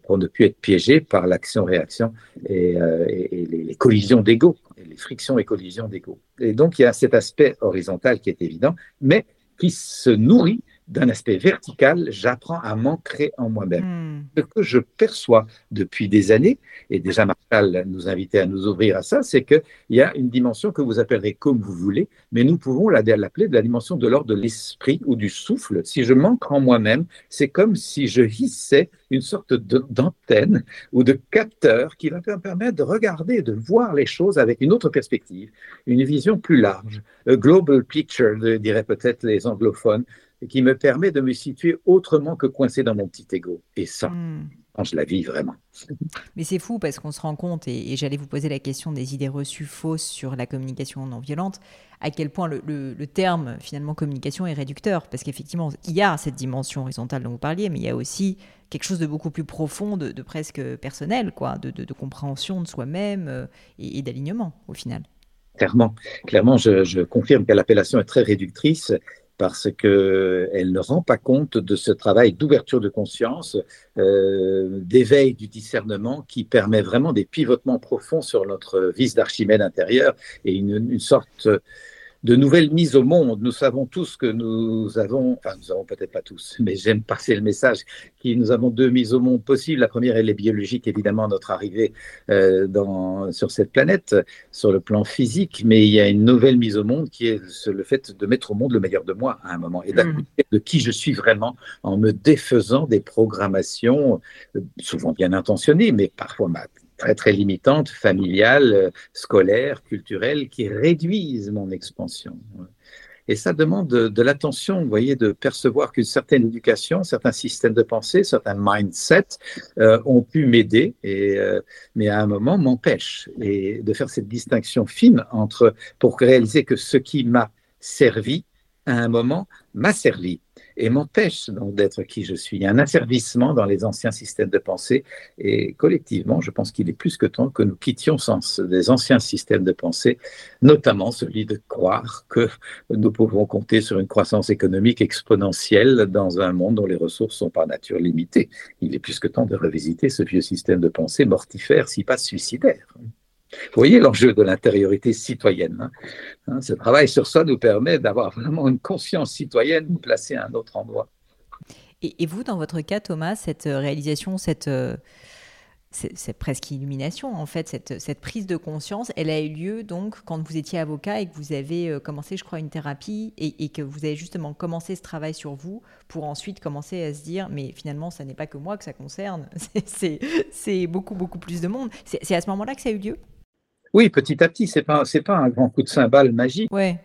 pour ne plus être piégé par l'action-réaction et, les, les collisions d'ego, les frictions et collisions d'ego. Et donc, il y a cet aspect horizontal qui est évident, mais qui se nourrit d'un aspect vertical, j'apprends à m'ancrer en moi-même. Hmm. Ce que je perçois depuis des années, et déjà Marshall nous invitait à nous ouvrir à ça, c'est qu'il y a une dimension que vous appellerez comme vous voulez, mais nous pouvons l'appeler de la dimension de l'ordre de l'esprit ou du souffle. Si je m'ancre en moi-même, c'est comme si je hissais une sorte d'antenne ou de capteur qui va me permettre de regarder, de voir les choses avec une autre perspective, une vision plus large, a global picture, diraient peut-être les anglophones, qui me permet de me situer autrement que coincé dans mon petit ego. Et ça, hmm. je la vis vraiment. *laughs* Mais c'est fou parce qu'on se rend compte, et, j'allais vous poser la question des idées reçues fausses sur la communication non violente, à quel point le, terme finalement communication est réducteur. Parce qu'effectivement, il y a cette dimension horizontale dont vous parliez, mais il y a aussi quelque chose de beaucoup plus profond, de, presque personnel, quoi, de, compréhension de soi-même euh, et, d'alignement au final. Clairement, clairement, je, je confirme que l'appellation est très réductrice parce qu'elle ne rend pas compte de ce travail d'ouverture de conscience, euh, d'éveil du discernement qui permet vraiment des pivotements profonds sur notre vis d'Archimède intérieur et une, une sorte de nouvelles mises au monde. Nous savons tous que nous avons, enfin nous avons peut-être pas tous, *laughs* mais j'aime passer le message, qui nous avons deux mises au monde possibles. La première, elle est biologique, évidemment, notre arrivée euh, dans, sur cette planète, sur le plan physique, mais il y a une nouvelle mise au monde qui est le fait de mettre au monde le meilleur de moi à un moment et mm. de qui je suis vraiment en me défaisant des programmations, euh, souvent bien intentionnées, mais parfois très très limitantes, familiales, scolaires, culturelles, qui réduisent mon expansion. Et ça demande de, l'attention, vous voyez, de percevoir qu'une certaine éducation, certains systèmes de pensée, certains mindsets euh, ont pu m'aider, euh, mais à un moment m'empêchent. Et de faire cette distinction fine entre, pour réaliser que ce qui m'a servi, à un moment, m'a servi et m'empêche donc d'être qui je suis. Il y a un asservissement dans les anciens systèmes de pensée et collectivement, je pense qu'il est plus que temps que nous quittions sans des anciens systèmes de pensée, notamment celui de croire que nous pouvons compter sur une croissance économique exponentielle dans un monde dont les ressources sont par nature limitées. Il est plus que temps de revisiter ce vieux système de pensée mortifère, si pas suicidaire. Vous voyez l'enjeu de l'intériorité citoyenne. Hein. Hein, ce travail sur soi nous permet d'avoir vraiment une conscience citoyenne placée à un autre endroit. Et, vous, dans votre cas, Thomas, cette euh, réalisation, cette, euh, presque illumination, en fait, cette, cette, prise de conscience, elle a eu lieu donc quand vous étiez avocat et que vous avez euh, commencé, je crois, une thérapie et, et, que vous avez justement commencé ce travail sur vous pour ensuite commencer à se dire, mais finalement, ça n'est pas que moi que ça concerne, *laughs* c'est beaucoup, beaucoup plus de monde. C'est à ce moment-là que ça a eu lieu? Oui, petit à petit, c'est pas c'est pas un grand coup de cymbale magique. Ouais.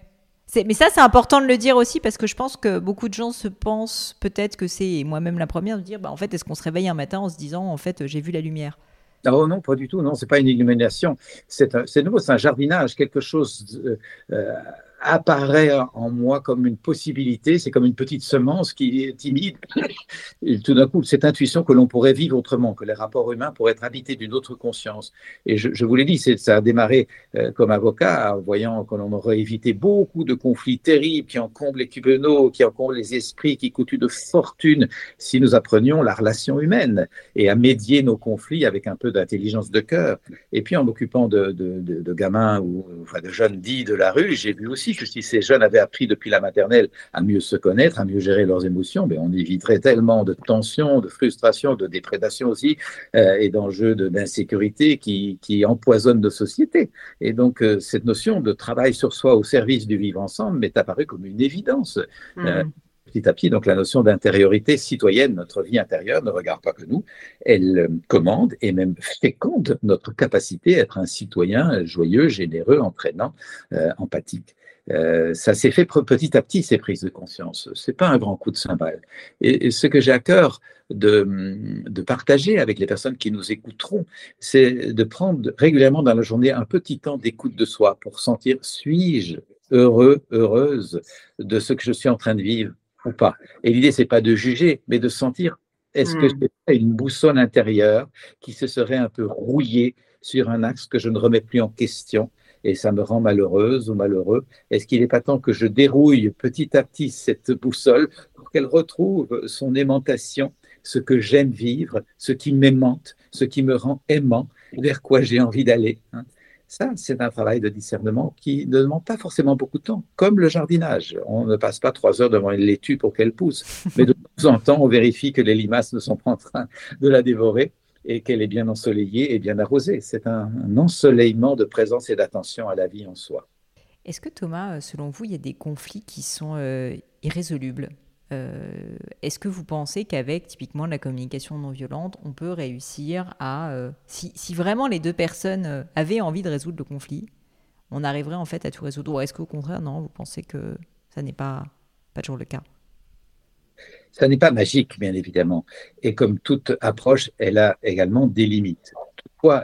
Mais ça, c'est important de le dire aussi parce que je pense que beaucoup de gens se pensent peut-être que c'est, moi-même la première, de dire, bah, en fait, est-ce qu'on se réveille un matin en se disant, en fait, j'ai vu la lumière? Oh non, pas du tout. Non, c'est pas une illumination. C'est nouveau, c'est un jardinage, quelque chose. Euh, apparaît en moi comme une possibilité, c'est comme une petite semence qui est timide. Tout d'un coup, cette intuition que l'on pourrait vivre autrement, que les rapports humains pourraient être habités d'une autre conscience. Et je, vous l'ai dit, ça a démarré euh, comme avocat, en voyant que l'on aurait évité beaucoup de conflits terribles qui encombrent les cubenots, qui encombrent les esprits, qui coûtent de fortune si nous apprenions la relation humaine et à médier nos conflits avec un peu d'intelligence de cœur. Et puis en m'occupant de, gamins ou de jeunes dits de la rue, j'ai vu aussi aussi que si ces jeunes avaient appris depuis la maternelle à mieux se connaître, à mieux gérer leurs émotions, mais ben, on éviterait tellement de tensions, de frustrations, de déprédations aussi, euh, et d'enjeux d'insécurité qui, qui, empoisonnent nos sociétés. Et donc, euh, cette notion de travail sur soi au service du vivre ensemble m'est apparue comme une évidence. Euh, mmh petit à petit. Donc la notion d'intériorité citoyenne, notre vie intérieure ne regarde pas que nous, elle commande et même féconde notre capacité à être un citoyen joyeux, généreux, entraînant, euh, empathique. Euh, ça s'est fait petit à petit, ces prises de conscience. C'est pas un grand coup de cymbale. Et, ce que j'ai à cœur de, de, partager avec les personnes qui nous écouteront, c'est de prendre régulièrement dans la journée un petit temps d'écoute de soi pour sentir suis-je heureux, heureuse de ce que je suis en train de vivre ou pas. Et l'idée, c'est pas de juger, mais de sentir est-ce que hmm. c'est une boussole intérieure qui se serait un peu rouillée sur un axe que je ne remets plus en question et ça me rend malheureuse ou malheureux. Est-ce qu'il n'est pas temps que je dérouille petit à petit cette boussole pour qu'elle retrouve son aimantation, ce que j'aime vivre, ce qui m'aimante, ce qui me rend aimant, vers quoi j'ai envie d'aller hein? Ça, c'est un travail de discernement qui ne demande pas forcément beaucoup de temps, comme le jardinage. On ne passe pas trois heures devant une laitue pour qu'elle pousse, mais de temps en temps, on vérifie que les limaces ne sont pas en train de la dévorer et qu'elle est bien ensoleillée et bien arrosée. C'est un, ensoleillement de présence et d'attention à la vie en soi. Est-ce que Thomas, euh, selon vous, il y a des conflits qui sont euh, irrésolubles? Euh, est-ce que vous pensez qu'avec typiquement la communication non violente, on peut réussir à, euh, si, vraiment les deux personnes avaient envie de résoudre le conflit, on arriverait en fait à tout résoudre? Ou est-ce qu'au contraire, non, vous pensez que ça n'est pas, pas toujours le cas? Ça n'est pas magique, bien évidemment. Et comme toute approche, elle a également des limites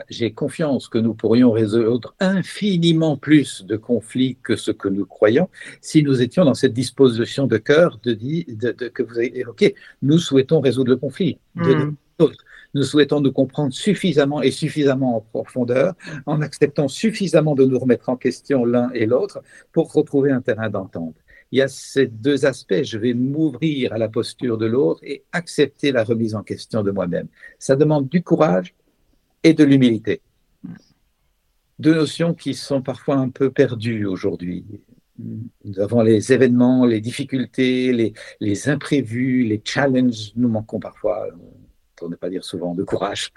j'ai confiance que nous pourrions résoudre infiniment plus de conflits que ce que nous croyons si nous étions dans cette disposition de cœur de, de, que vous avez évoqué. Nous souhaitons résoudre le conflit. Hmm. nous souhaitons nous comprendre suffisamment et suffisamment en profondeur, en acceptant suffisamment de nous remettre en question l'un et l'autre pour retrouver un terrain d'entente. Il y a ces deux aspects. Je vais m'ouvrir à la posture de l'autre et accepter la remise en question de moi-même. Ça demande du courage, et de l'humilité. Deux notions qui sont parfois un peu perdues aujourd'hui. Nous avons les événements, les difficultés, les, les imprévus, les challenges. Nous manquons parfois, pour ne pas dire souvent, de courage.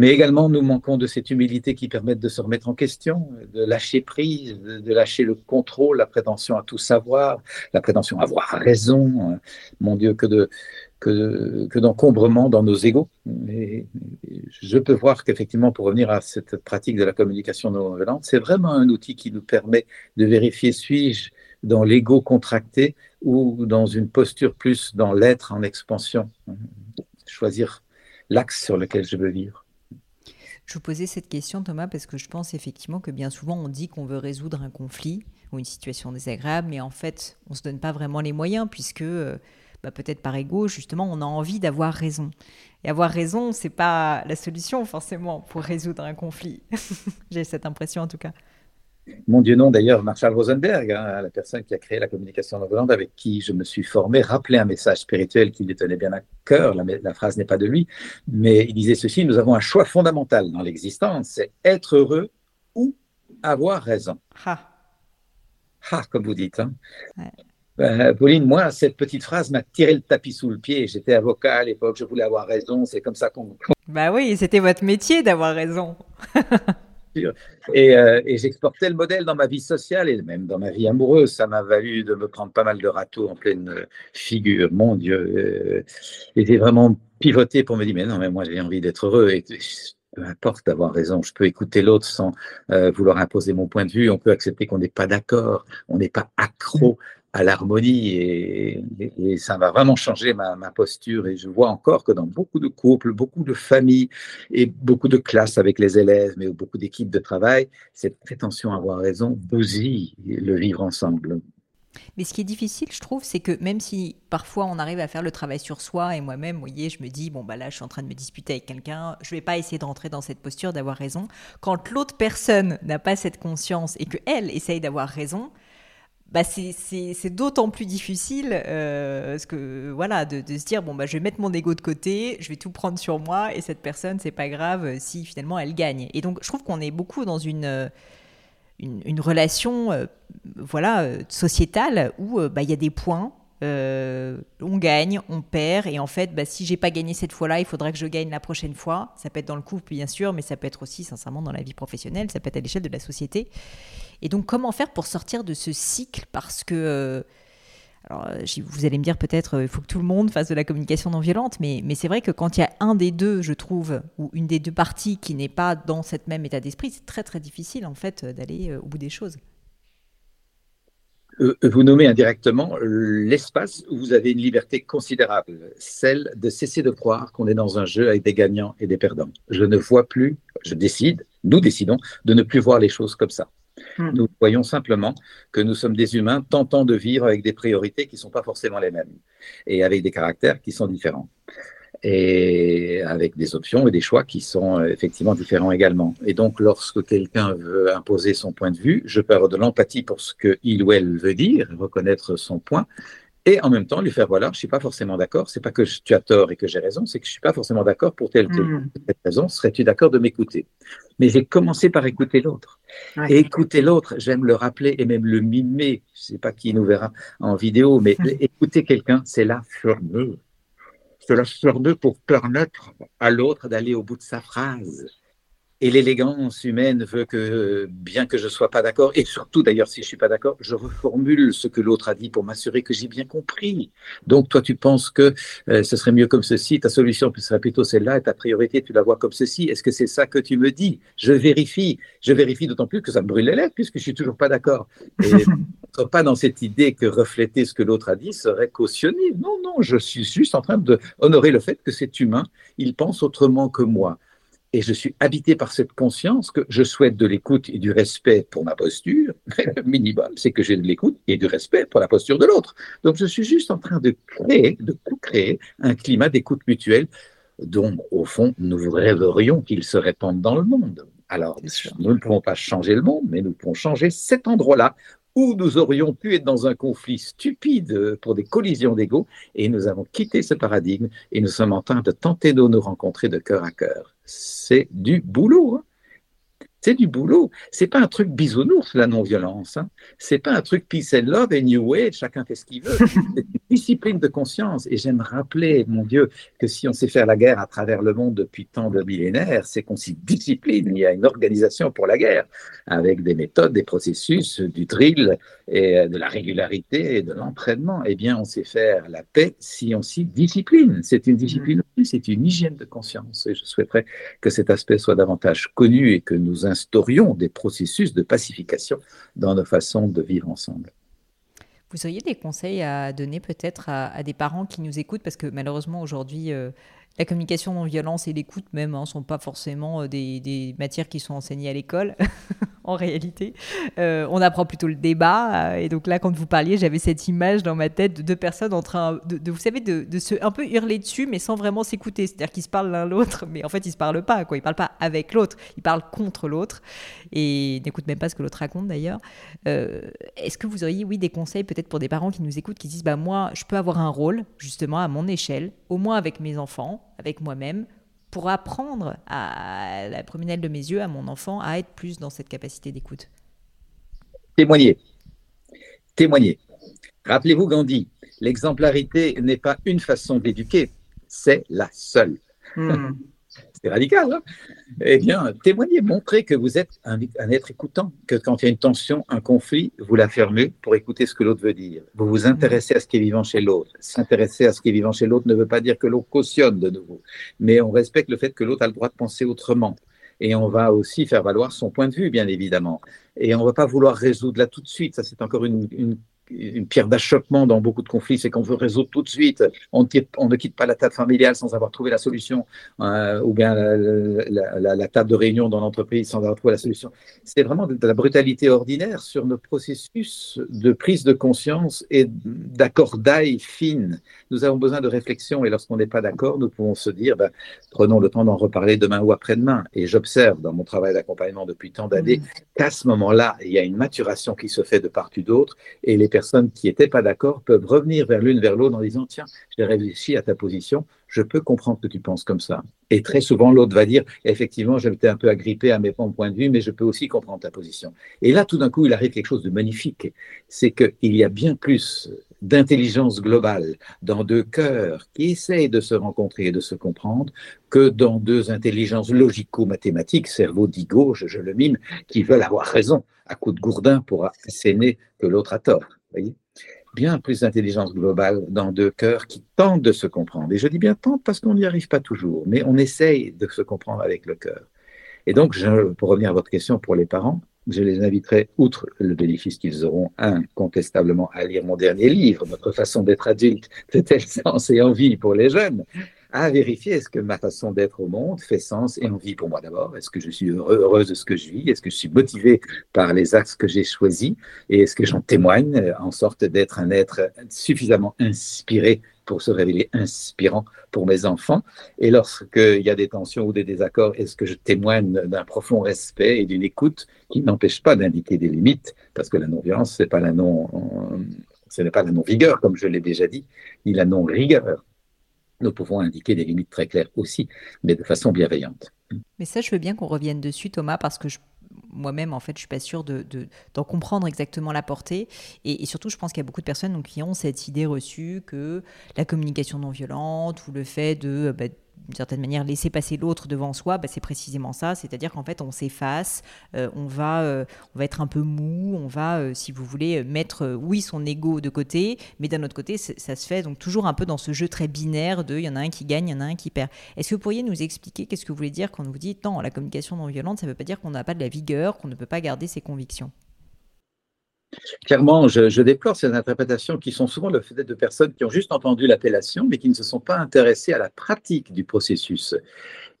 Mais également, nous manquons de cette humilité qui permet de se remettre en question, de lâcher prise, de, lâcher le contrôle, la prétention à tout savoir, la prétention à avoir raison. Mon Dieu, que de, que, d'encombrement dans nos égaux. Je peux voir qu'effectivement, pour revenir à cette pratique de la communication non violente, c'est vraiment un outil qui nous permet de vérifier suis-je dans l'ego contracté ou dans une posture plus dans l'être en expansion. Choisir l'axe sur lequel je veux vivre. Je vous posais cette question, Thomas, parce que je pense effectivement que bien souvent on dit qu'on veut résoudre un conflit ou une situation désagréable, mais en fait, on ne se donne pas vraiment les moyens, puisque euh, bah, peut-être par ego, justement, on a envie d'avoir raison. Et avoir raison, c'est pas la solution forcément pour résoudre un conflit. *laughs* J'ai cette impression en tout cas. Mon Dieu non, d'ailleurs, Marshall Rosenberg, hein, la personne qui a créé la communication non violente, avec qui je me suis formé, rappelait un message spirituel qui lui tenait bien à cœur. La, la phrase n'est pas de lui, mais il disait ceci nous avons un choix fondamental dans l'existence, c'est être heureux ou avoir raison. Ha. Ha, comme vous dites. Hein. Euh, Pauline, moi, cette petite phrase m'a tiré le tapis sous le pied. J'étais avocat à l'époque, je voulais avoir raison. C'est comme ça qu'on. Bah oui, c'était votre métier d'avoir raison. *laughs* et, euh, et j'exportais le modèle dans ma vie sociale et même dans ma vie amoureuse. Ça m'a valu de me prendre pas mal de râteaux en pleine figure. Mon Dieu, euh, j'étais vraiment pivoté pour me dire mais non, mais moi j'ai envie d'être heureux. Peu importe d'avoir raison, je peux écouter l'autre sans vouloir imposer mon point de vue, on peut accepter qu'on n'est pas d'accord, on n'est pas accro à l'harmonie et, ça va vraiment changer ma, posture et je vois encore que dans beaucoup de couples, beaucoup de familles et beaucoup de classes avec les élèves, mais beaucoup d'équipes de travail, cette prétention à avoir raison bousille le vivre ensemble. Mais ce qui est difficile, je trouve, c'est que même si parfois on arrive à faire le travail sur soi, et moi-même, vous voyez, je me dis, bon, bah là, je suis en train de me disputer avec quelqu'un, je vais pas essayer de rentrer dans cette posture d'avoir raison. Quand l'autre personne n'a pas cette conscience et qu'elle essaye d'avoir raison, bah c'est d'autant plus difficile euh, parce que voilà de, se dire bon bah je vais mettre mon ego de côté je vais tout prendre sur moi et cette personne c'est pas grave si finalement elle gagne et donc je trouve qu'on est beaucoup dans une une, relation voilà, sociétale où bah, il y a des points euh, on gagne, on perd, et en fait, bah, si j'ai pas gagné cette fois-là, il faudra que je gagne la prochaine fois. Ça peut être dans le couple, bien sûr, mais ça peut être aussi, sincèrement, dans la vie professionnelle, ça peut être à l'échelle de la société. Et donc, comment faire pour sortir de ce cycle? Parce que, euh, alors, euh, vous allez me dire peut-être, il faut que tout le monde fasse de la communication non violente, mais, c'est vrai que quand il y a un des deux, je trouve, ou une des deux parties qui n'est pas dans cette même état d'esprit, c'est très très difficile en fait d'aller au bout des choses. Euh, vous nommez indirectement l'espace où vous avez une liberté considérable, celle de cesser de croire qu'on est dans un jeu avec des gagnants et des perdants. Je ne vois plus, je décide, nous décidons de ne plus voir les choses comme ça. Hmm. Nous voyons simplement que nous sommes des humains tentant de vivre avec des priorités qui ne sont pas forcément les mêmes et avec des caractères qui sont différents et avec des options et des choix qui sont euh, effectivement différents également. Et donc, lorsque quelqu'un veut imposer son point de vue, je peux de l'empathie pour ce qu'il ou elle veut dire, reconnaître son point, et en même temps lui faire voilà, je suis pas forcément d'accord. C'est pas que tu as tort et que j'ai raison, c'est que je suis pas forcément d'accord pour telle, telle, hmm. raison. Serais-tu d'accord de m'écouter? Mais j'ai commencé par écouter l'autre. Et écouter l'autre, j'aime le rappeler et même le mimer. Je sais pas qui nous verra en vidéo, mais hmm. écouter quelqu'un, c'est la fameuse cela servait pour permettre à l'autre d'aller au bout de sa phrase. Et l'élégance humaine veut que, bien que je ne sois pas d'accord, et surtout d'ailleurs si je ne suis pas d'accord, je reformule ce que l'autre a dit pour m'assurer que j'ai bien compris. Donc toi, tu penses que euh, ce serait mieux comme ceci, ta solution serait plutôt celle-là, et ta priorité, tu la vois comme ceci. Est-ce que c'est ça que tu me dis? Je vérifie. Je vérifie d'autant plus que ça me brûle les lèvres, puisque je suis toujours pas d'accord. Et *laughs* pas dans cette idée que refléter ce que l'autre a dit serait cautionné. Non, non, je suis juste en train de honorer le fait que c'est humain, il pense autrement que moi. Et je suis habité par cette conscience que je souhaite de l'écoute et du respect pour ma posture. *laughs* Le minimum, c'est que j'ai de l'écoute et du respect pour la posture de l'autre. Donc je suis juste en train de créer, de créer un climat d'écoute mutuelle dont, au fond, nous rêverions qu'il se répande dans le monde. Alors, nous ne pouvons pas changer le monde, mais nous pouvons changer cet endroit-là où nous aurions pu être dans un conflit stupide pour des collisions d'ego, et nous avons quitté ce paradigme et nous sommes en train de tenter de nous rencontrer de cœur à cœur. C'est du boulot. Hein. C'est du boulot. C'est pas un truc bisounours, la non-violence. Hein. C'est pas un truc peace and love et new way, chacun fait ce qu'il veut. *laughs* C'est une discipline de conscience. Et j'aime rappeler, mon Dieu, que si on sait faire la guerre à travers le monde depuis tant de millénaires, c'est qu'on s'y discipline. Il y a une organisation pour la guerre, avec des méthodes, des processus, du drill et de la régularité et de l'entraînement. Eh bien, on sait faire la paix si on s'y discipline. C'est une discipline aussi, c'est une hygiène de conscience. Et je souhaiterais que cet aspect soit davantage connu et que nous instaurions des processus de pacification dans nos façons de vivre ensemble. Vous auriez des conseils à donner peut-être à, des parents qui nous écoutent? Parce que malheureusement aujourd'hui euh, la communication non violence et l'écoute même ne hein, sont pas forcément euh, des, matières qui sont enseignées à l'école *laughs* en réalité. Euh, on apprend plutôt le débat. Euh, et donc là, quand vous parliez, j'avais cette image dans ma tête de deux personnes en train de, vous savez, de, se un peu hurler dessus, mais sans vraiment s'écouter. C'est-à-dire qu'ils se parlent l'un l'autre, mais en fait, ils se parlent pas. Quoi. Ils parlent pas avec l'autre, ils parlent contre l'autre et n'écoutent même pas ce que l'autre raconte d'ailleurs. Est-ce que vous auriez, oui, des conseils peut-être pour des parents qui nous écoutent, qui disent, bah moi, je peux avoir un rôle justement à mon échelle, au moins avec mes enfants, avec moi-même, pour apprendre à la promenade de mes yeux, à mon enfant, à être plus dans cette capacité d'écoute Témoigner. Témoigner. Rappelez-vous Gandhi, l'exemplarité n'est pas une façon d'éduquer, c'est la seule. Hmm. C'est radical. Hein eh bien, témoignez, montrez que vous êtes un, être écoutant, que quand il y a une tension, un conflit, vous la fermez pour écouter ce que l'autre veut dire. Vous vous intéressez à ce qui est vivant chez l'autre. S'intéresser à ce qui est vivant chez l'autre ne veut pas dire que l'on cautionne de nouveau, mais on respecte le fait que l'autre a le droit de penser autrement. Et on va aussi faire valoir son point de vue, bien évidemment. Et on ne va pas vouloir résoudre là tout de suite. Ça, c'est encore une, une une pierre d'achoppement dans beaucoup de conflits, c'est qu'on veut résoudre tout de suite. On, ne quitte pas la table familiale sans avoir trouvé la solution, euh, ou bien la, table de réunion dans l'entreprise sans avoir trouvé la solution. C'est vraiment de, la brutalité ordinaire sur nos processus de prise de conscience et d'accordaille fine. Nous avons besoin de réflexion et lorsqu'on n'est pas d'accord, nous pouvons se dire, ben, prenons le temps d'en reparler demain ou après-demain. Et j'observe dans mon travail d'accompagnement depuis tant d'années mmh. qu'à ce moment-là, il y a une maturation qui se fait de part et d'autre et les personnes qui n'étaient pas d'accord peuvent revenir vers l'une vers l'autre en disant Tiens, j'ai réfléchi à ta position, je peux comprendre que tu penses comme ça. Et très souvent, l'autre va dire, effectivement, j'étais un peu agrippé à mes points de vue, mais je peux aussi comprendre ta position. Et là, tout d'un coup, il arrive quelque chose de magnifique. C'est qu'il y a bien plus d'intelligence globale dans deux cœurs qui essayent de se rencontrer et de se comprendre que dans deux intelligences logico-mathématiques, cerveau dit gauche, je le mime, qui veulent avoir raison à coup de gourdin pour asséner que l'autre a tort. Voyez bien plus d'intelligence globale dans deux cœurs qui tentent de se comprendre. Et je dis bien tentent parce qu'on n'y arrive pas toujours, mais on essaye de se comprendre avec le cœur. Et donc, pour revenir à votre question pour les parents, je les inviterai, outre le bénéfice qu'ils auront incontestablement à lire mon dernier livre, Notre façon d'être adulte, de tel sens et envie pour les jeunes, à vérifier est-ce que ma façon d'être au monde fait sens et envie pour moi d'abord? Est-ce que je suis heureuse de ce que je vis? Est-ce que je suis motivée par les axes que j'ai choisis? Et est-ce que j'en témoigne euh, en sorte d'être un être suffisamment inspiré pour se révéler inspirant pour mes enfants? Et lorsqu'il y a des tensions ou des désaccords, est-ce que je témoigne d'un profond respect et d'une écoute qui n'empêche pas d'indiquer des limites? Parce que la non-violence, non, ce n'est pas la non-vigueur, comme je l'ai déjà dit, ni la non-rigueur nous pouvons indiquer des limites très claires aussi, mais de façon bienveillante. Mais ça, je veux bien qu'on revienne dessus, Thomas, parce que moi-même, en fait, je suis pas sûre d'en de, comprendre exactement la portée. Et, surtout, je pense qu'il y a beaucoup de personnes qui ont cette idée reçue que la communication non violente ou le fait de, bah, d'une certaine manière laisser passer l'autre devant soi, bah, c'est précisément ça. C'est-à-dire qu'en fait, on s'efface, euh, on, va, euh, on va être un peu mou, on va, euh, si vous voulez, mettre, oui, son ego de côté, mais d'un autre côté, ça se fait donc toujours un peu dans ce jeu très binaire de il y en a un qui gagne, il y en a un qui perd. Est-ce que vous pourriez nous expliquer qu'est-ce que vous voulez dire quand vous dites non, la communication non violente, ça ne veut pas dire qu'on n'a pas de la vigueur, qu'on ne peut pas garder ses convictions? Clairement, je, déplore ces interprétations qui sont souvent le fait de personnes qui ont juste entendu l'appellation, mais qui ne se sont pas intéressées à la pratique du processus.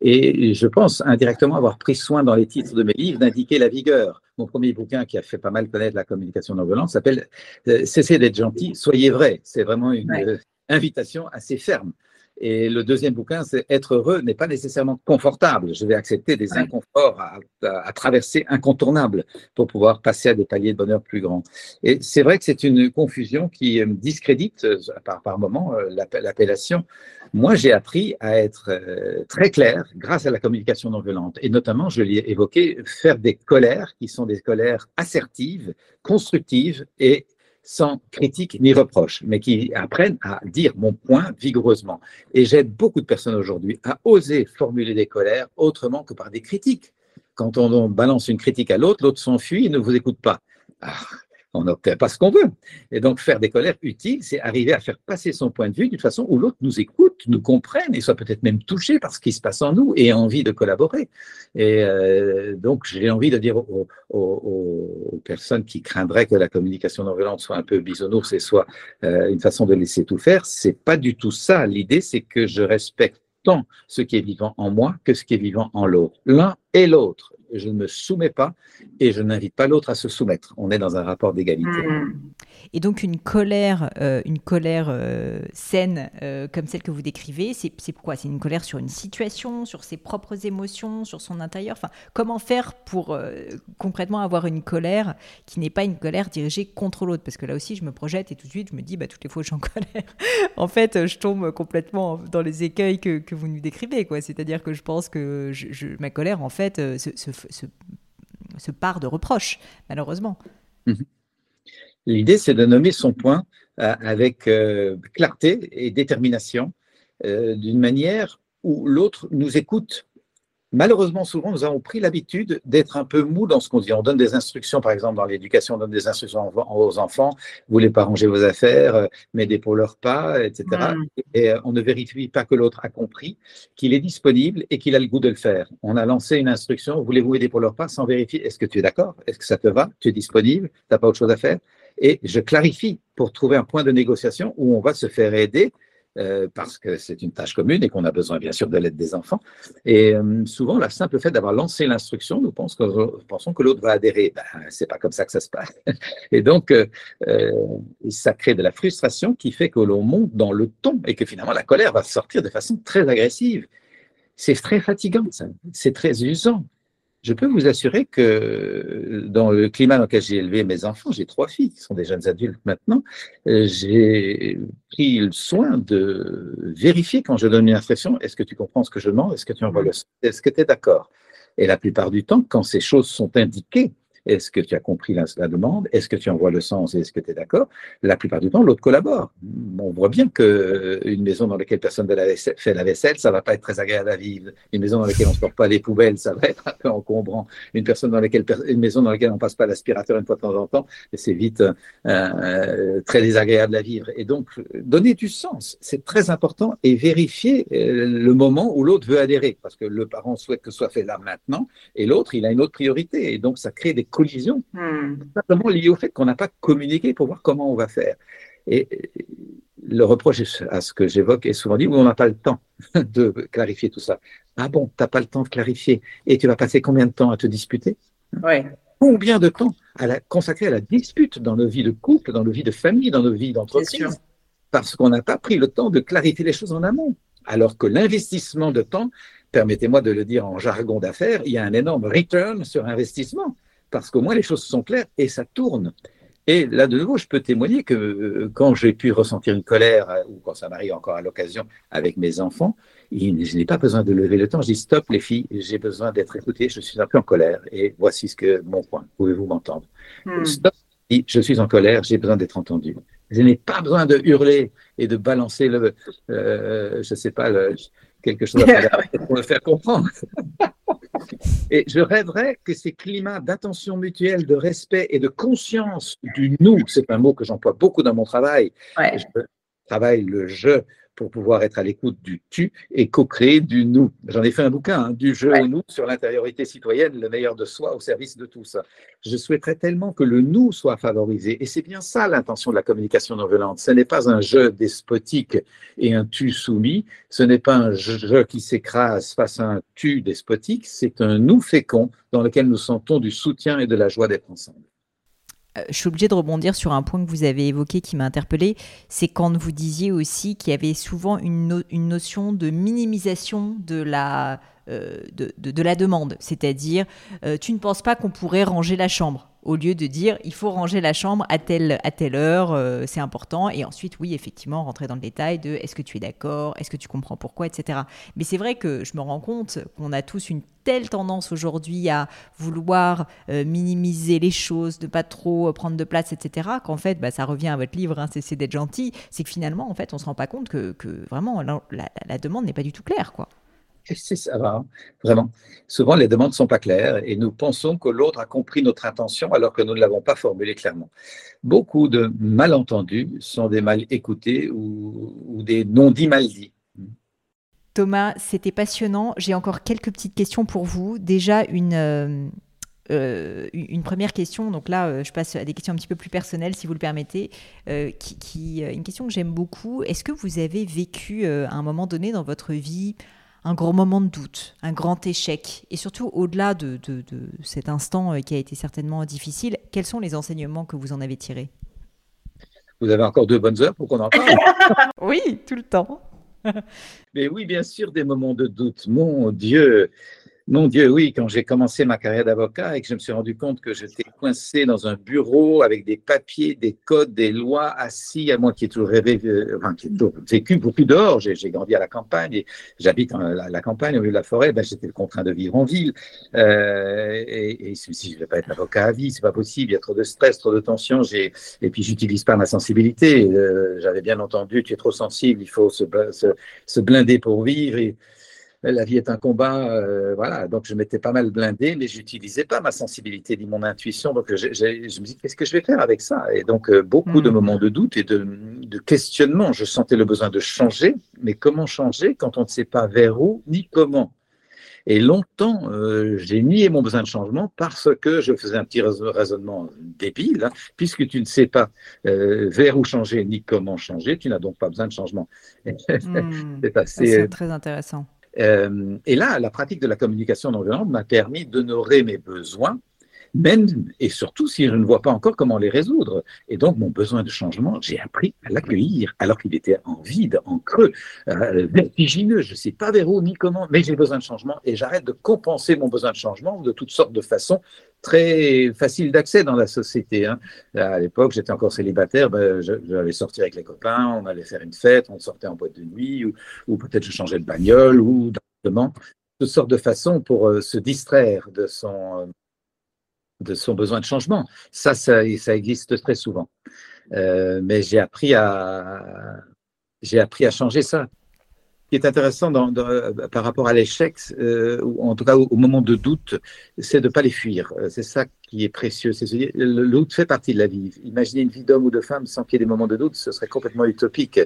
Et je pense indirectement avoir pris soin dans les titres de mes livres d'indiquer la vigueur. Mon premier bouquin qui a fait pas mal connaître la communication non violente s'appelle euh, Cessez d'être gentil, soyez vrai. C'est vraiment une euh, invitation assez ferme. Et le deuxième bouquin, c'est Être heureux n'est pas nécessairement confortable. Je vais accepter des inconforts à, traverser incontournables pour pouvoir passer à des paliers de bonheur plus grands. Et c'est vrai que c'est une confusion qui discrédite euh, par, par moment euh, l'appellation. Moi, j'ai appris à être euh, très clair grâce à la communication non violente. Et notamment, je l'ai évoqué, faire des colères qui sont des colères assertives, constructives et sans critique ni reproche, mais qui apprennent à dire mon point vigoureusement. Et j'aide beaucoup de personnes aujourd'hui à oser formuler des colères autrement que par des critiques. Quand on, balance une critique à l'autre, l'autre s'enfuit et ne vous écoute pas. Ah, on n'obtient pas ce qu'on veut. Et donc, faire des colères utiles, c'est arriver à faire passer son point de vue d'une façon où l'autre nous écoute, nous comprenne et soit peut-être même touché par ce qui se passe en nous et a envie de collaborer. Et euh, donc, j'ai envie de dire aux, personnes qui craindraient que la communication non violente soit un peu bisounours et soit euh, une façon de laisser tout faire, c'est pas du tout ça. L'idée, c'est que je respecte tant ce qui est vivant en moi que ce qui est vivant en l'autre. L'un et l'autre je ne me soumets pas et je n'invite pas l'autre à se soumettre. On est dans un rapport d'égalité. Hmm. Et donc une colère, euh, une colère euh, saine euh, comme celle que vous décrivez, c'est quoi? C'est une colère sur une situation, sur ses propres émotions, sur son intérieur? Enfin, comment faire pour concrètement avoir une colère qui n'est pas une colère dirigée contre l'autre? Parce que là aussi, je me projette et tout de suite, je me dis, bah, toutes les fois que je suis en colère, en fait, je tombe complètement dans les écueils que, que vous nous décrivez. C'est-à-dire que je pense que je, ma colère, en fait, se, se ce, part de reproche, malheureusement. Mhm. L'idée, c'est de nommer son point euh, avec euh, clarté et détermination, euh, d'une manière où l'autre nous écoute Malheureusement, souvent, nous avons pris l'habitude d'être un peu mou dans ce qu'on dit. On donne des instructions, par exemple, dans l'éducation, on donne des instructions aux enfants. Vous voulez pas ranger vos affaires, euh, m'aider pour leur pas, etc. Et euh, on ne vérifie pas que l'autre a compris, qu'il est disponible et qu'il a le goût de le faire. On a lancé une instruction, voulez-vous aider pour leur pas, sans vérifier, est-ce que tu es d'accord? Est-ce que ça te va? Tu es disponible? Tu n'as pas autre chose à faire? Et je clarifie pour trouver un point de négociation où on va se faire aider euh, parce que c'est une tâche commune et qu'on a besoin bien sûr de l'aide des enfants. Et euh, souvent, le simple fait d'avoir lancé l'instruction, nous pensons que, pensons que l'autre va adhérer. Ben, c'est pas comme ça que ça se passe. *laughs* Et donc, euh, ça crée de la frustration qui fait que l'on monte dans le ton et que finalement la colère va sortir de façon très agressive. C'est très fatigant, c'est très usant. Je peux vous assurer que dans le climat dans lequel j'ai élevé mes enfants, j'ai trois filles qui sont des jeunes adultes maintenant, euh, j'ai pris le soin de vérifier quand je donne une instruction, est-ce que tu comprends ce que je demande, est-ce que tu envoies le est-ce que tu es d'accord? Et la plupart du temps, quand ces choses sont indiquées, est-ce que tu as compris la, demande? Est-ce que tu envoies le sens et est-ce que tu es d'accord? La plupart du temps, l'autre collabore. On voit bien qu'une euh, maison dans laquelle personne ne fait la vaisselle, ça va pas être très agréable à vivre. Une maison dans laquelle on ne porte pas les poubelles, ça va être un peu encombrant. Une, personne dans laquelle, une maison dans laquelle on passe pas l'aspirateur une fois de temps en temps, c'est vite euh, euh, très désagréable à vivre. Et donc, donner du sens, c'est très important et vérifier le moment où l'autre veut adhérer. Parce que le parent souhaite que ce soit fait là maintenant et l'autre, il a une autre priorité. Et donc, ça crée des collision, hmm. simplement lié au fait qu'on n'a pas communiqué pour voir comment on va faire. Et le reproche à ce que j'évoque est souvent dit, oui, on n'a pas le temps *laughs* de clarifier tout ça. Ah bon, tu n'as pas le temps de clarifier. Et tu vas passer combien de temps à te disputer? Ouais. Combien de temps à la, consacré à la dispute dans nos vies de couple, dans nos vies de famille, dans nos vies d'entreprise? Parce qu'on n'a pas pris le temps de clarifier les choses en amont. Alors que l'investissement de temps, permettez-moi de le dire en jargon d'affaires, il y a un énorme return sur investissement parce qu'au moins les choses sont claires et ça tourne. Et là, de nouveau, je peux témoigner que euh, quand j'ai pu ressentir une colère, euh, ou quand ça m'arrive encore à l'occasion avec mes enfants, je n'ai pas besoin de lever le temps. Je dis stop, les filles, j'ai besoin d'être écoutée, je suis un peu en colère. Et voici ce que mon point. Pouvez-vous m'entendre? Hmm. Stop, je suis en colère, j'ai besoin d'être entendu. Je n'ai pas besoin de hurler et de balancer le, euh, je ne sais pas, quelque chose *laughs* pour me faire comprendre. *laughs* Et je rêverais que ces climats d'attention mutuelle, de respect et de conscience du nous, c'est un mot que j'emploie beaucoup dans mon travail. Je travaille le je pour pouvoir être à l'écoute du tu et co-créer du nous. J'en ai fait un bouquin, hein, du je au nous sur l'intériorité citoyenne, le meilleur de soi au service de tous. Je souhaiterais tellement que le nous soit favorisé. Et c'est bien ça l'intention de la communication non violente. Ce n'est pas un je despotique et un tu soumis. Ce n'est pas un je qui s'écrase face à un tu despotique. C'est un nous fécond dans lequel nous sentons du soutien et de la joie d'être ensemble. Euh, je suis obligée de rebondir sur un point que vous avez évoqué qui m'a interpellée, c'est quand vous disiez aussi qu'il y avait souvent une notion de minimisation de la, euh, de, la demande, c'est-à-dire euh, tu ne penses pas qu'on pourrait ranger la chambre au lieu de dire il faut ranger la chambre à telle, à telle heure, euh, c'est important. Et ensuite, oui, effectivement, rentrer dans le détail de est-ce que tu es d'accord, est-ce que tu comprends pourquoi, etc. Mais c'est vrai que je me rends compte qu'on a tous une telle tendance aujourd'hui à vouloir minimiser les choses, de pas trop prendre de place, etc., qu'en fait, bah, ça revient à votre livre, hein, c'est d'être gentil, c'est que finalement, en fait, on se rend pas compte que, vraiment la, la demande n'est pas du tout claire, quoi. C'est ça va, vraiment. Souvent, les demandes ne sont pas claires et nous pensons que l'autre a compris notre intention alors que nous ne l'avons pas formulée clairement. Beaucoup de malentendus sont des mal écoutés ou, des non-dits mal dits. Thomas, c'était passionnant. J'ai encore quelques petites questions pour vous. Déjà, une, euh, euh, une première question. Donc là, euh, je passe à des questions un petit peu plus personnelles, si vous le permettez. qui, une question que j'aime beaucoup. Est-ce que vous avez vécu à un moment donné dans votre vie un grand moment de doute, un grand échec, et surtout au-delà de, cet instant euh, qui a été certainement difficile, quels sont les enseignements que vous en avez tirés? Vous avez encore deux bonnes heures pour qu'on en parle *laughs* Oui, tout le temps. Mais oui, bien sûr, des moments de doute. Mon Dieu, mon Dieu, oui, quand j'ai commencé ma carrière d'avocat et que je me suis rendu compte que j'étais coincé dans un bureau avec des papiers, des codes, des lois, assis à moi qui ai toujours rêvé, euh, enfin, qui ai vécu beaucoup dehors. J'ai grandi à la campagne et j'habite à la campagne au milieu de la forêt. Ben, j'étais contraint de vivre en ville. Euh, et, et si je ne vais pas être avocat à vie, c'est pas possible. Il y a trop de stress, trop de tension. Et puis, j'utilise pas ma sensibilité. Euh, j'avais bien entendu, tu es trop sensible, il faut se, se, se blinder pour vivre. La vie est un combat, euh, voilà. Donc je m'étais pas mal blindé, mais j'utilisais pas ma sensibilité ni mon intuition. Donc je, me dis qu'est-ce que je vais faire avec ça? Et donc euh, beaucoup de hmm. moments de doute et de, questionnement. Je sentais le besoin de changer, mais comment changer quand on ne sait pas vers où ni comment? Et longtemps, euh, j'ai nié mon besoin de changement parce que je faisais un petit raisonnement débile. Hein. puisque tu ne sais pas vers où changer ni comment changer, tu n'as donc pas besoin de changement. *laughs* Hmm. c'est assez. très intéressant. Euh, et là, la pratique de la communication non violente m'a permis d'honorer mes besoins même et surtout si je ne vois pas encore comment les résoudre. Et donc, mon besoin de changement, j'ai appris à l'accueillir alors qu'il était en vide, en creux, euh, vertigineux. Je ne sais pas vers où ni comment, mais j'ai besoin de changement et j'arrête de compenser mon besoin de changement de toutes sortes de façons très faciles d'accès dans la société. Hein. À l'époque, j'étais encore célibataire, ben, j'allais sortir avec les copains, on allait faire une fête, on sortait en boîte de nuit, ou, ou peut-être je changeais de bagnole, ou d'appartement toutes sortes de façons pour euh, se distraire de son, euh, de son besoin de changement. Ça, ça, ça existe très souvent. Euh, mais j'ai appris à, appris à changer ça. Ce qui est intéressant par rapport à l'échec, ou en tout cas au, moment de doute, c'est de ne pas les fuir. C'est ça qui est précieux. C'est le doute fait partie de la vie. Imaginez une vie d'homme ou de femme sans qu'il y ait des moments de doute, ce serait complètement utopique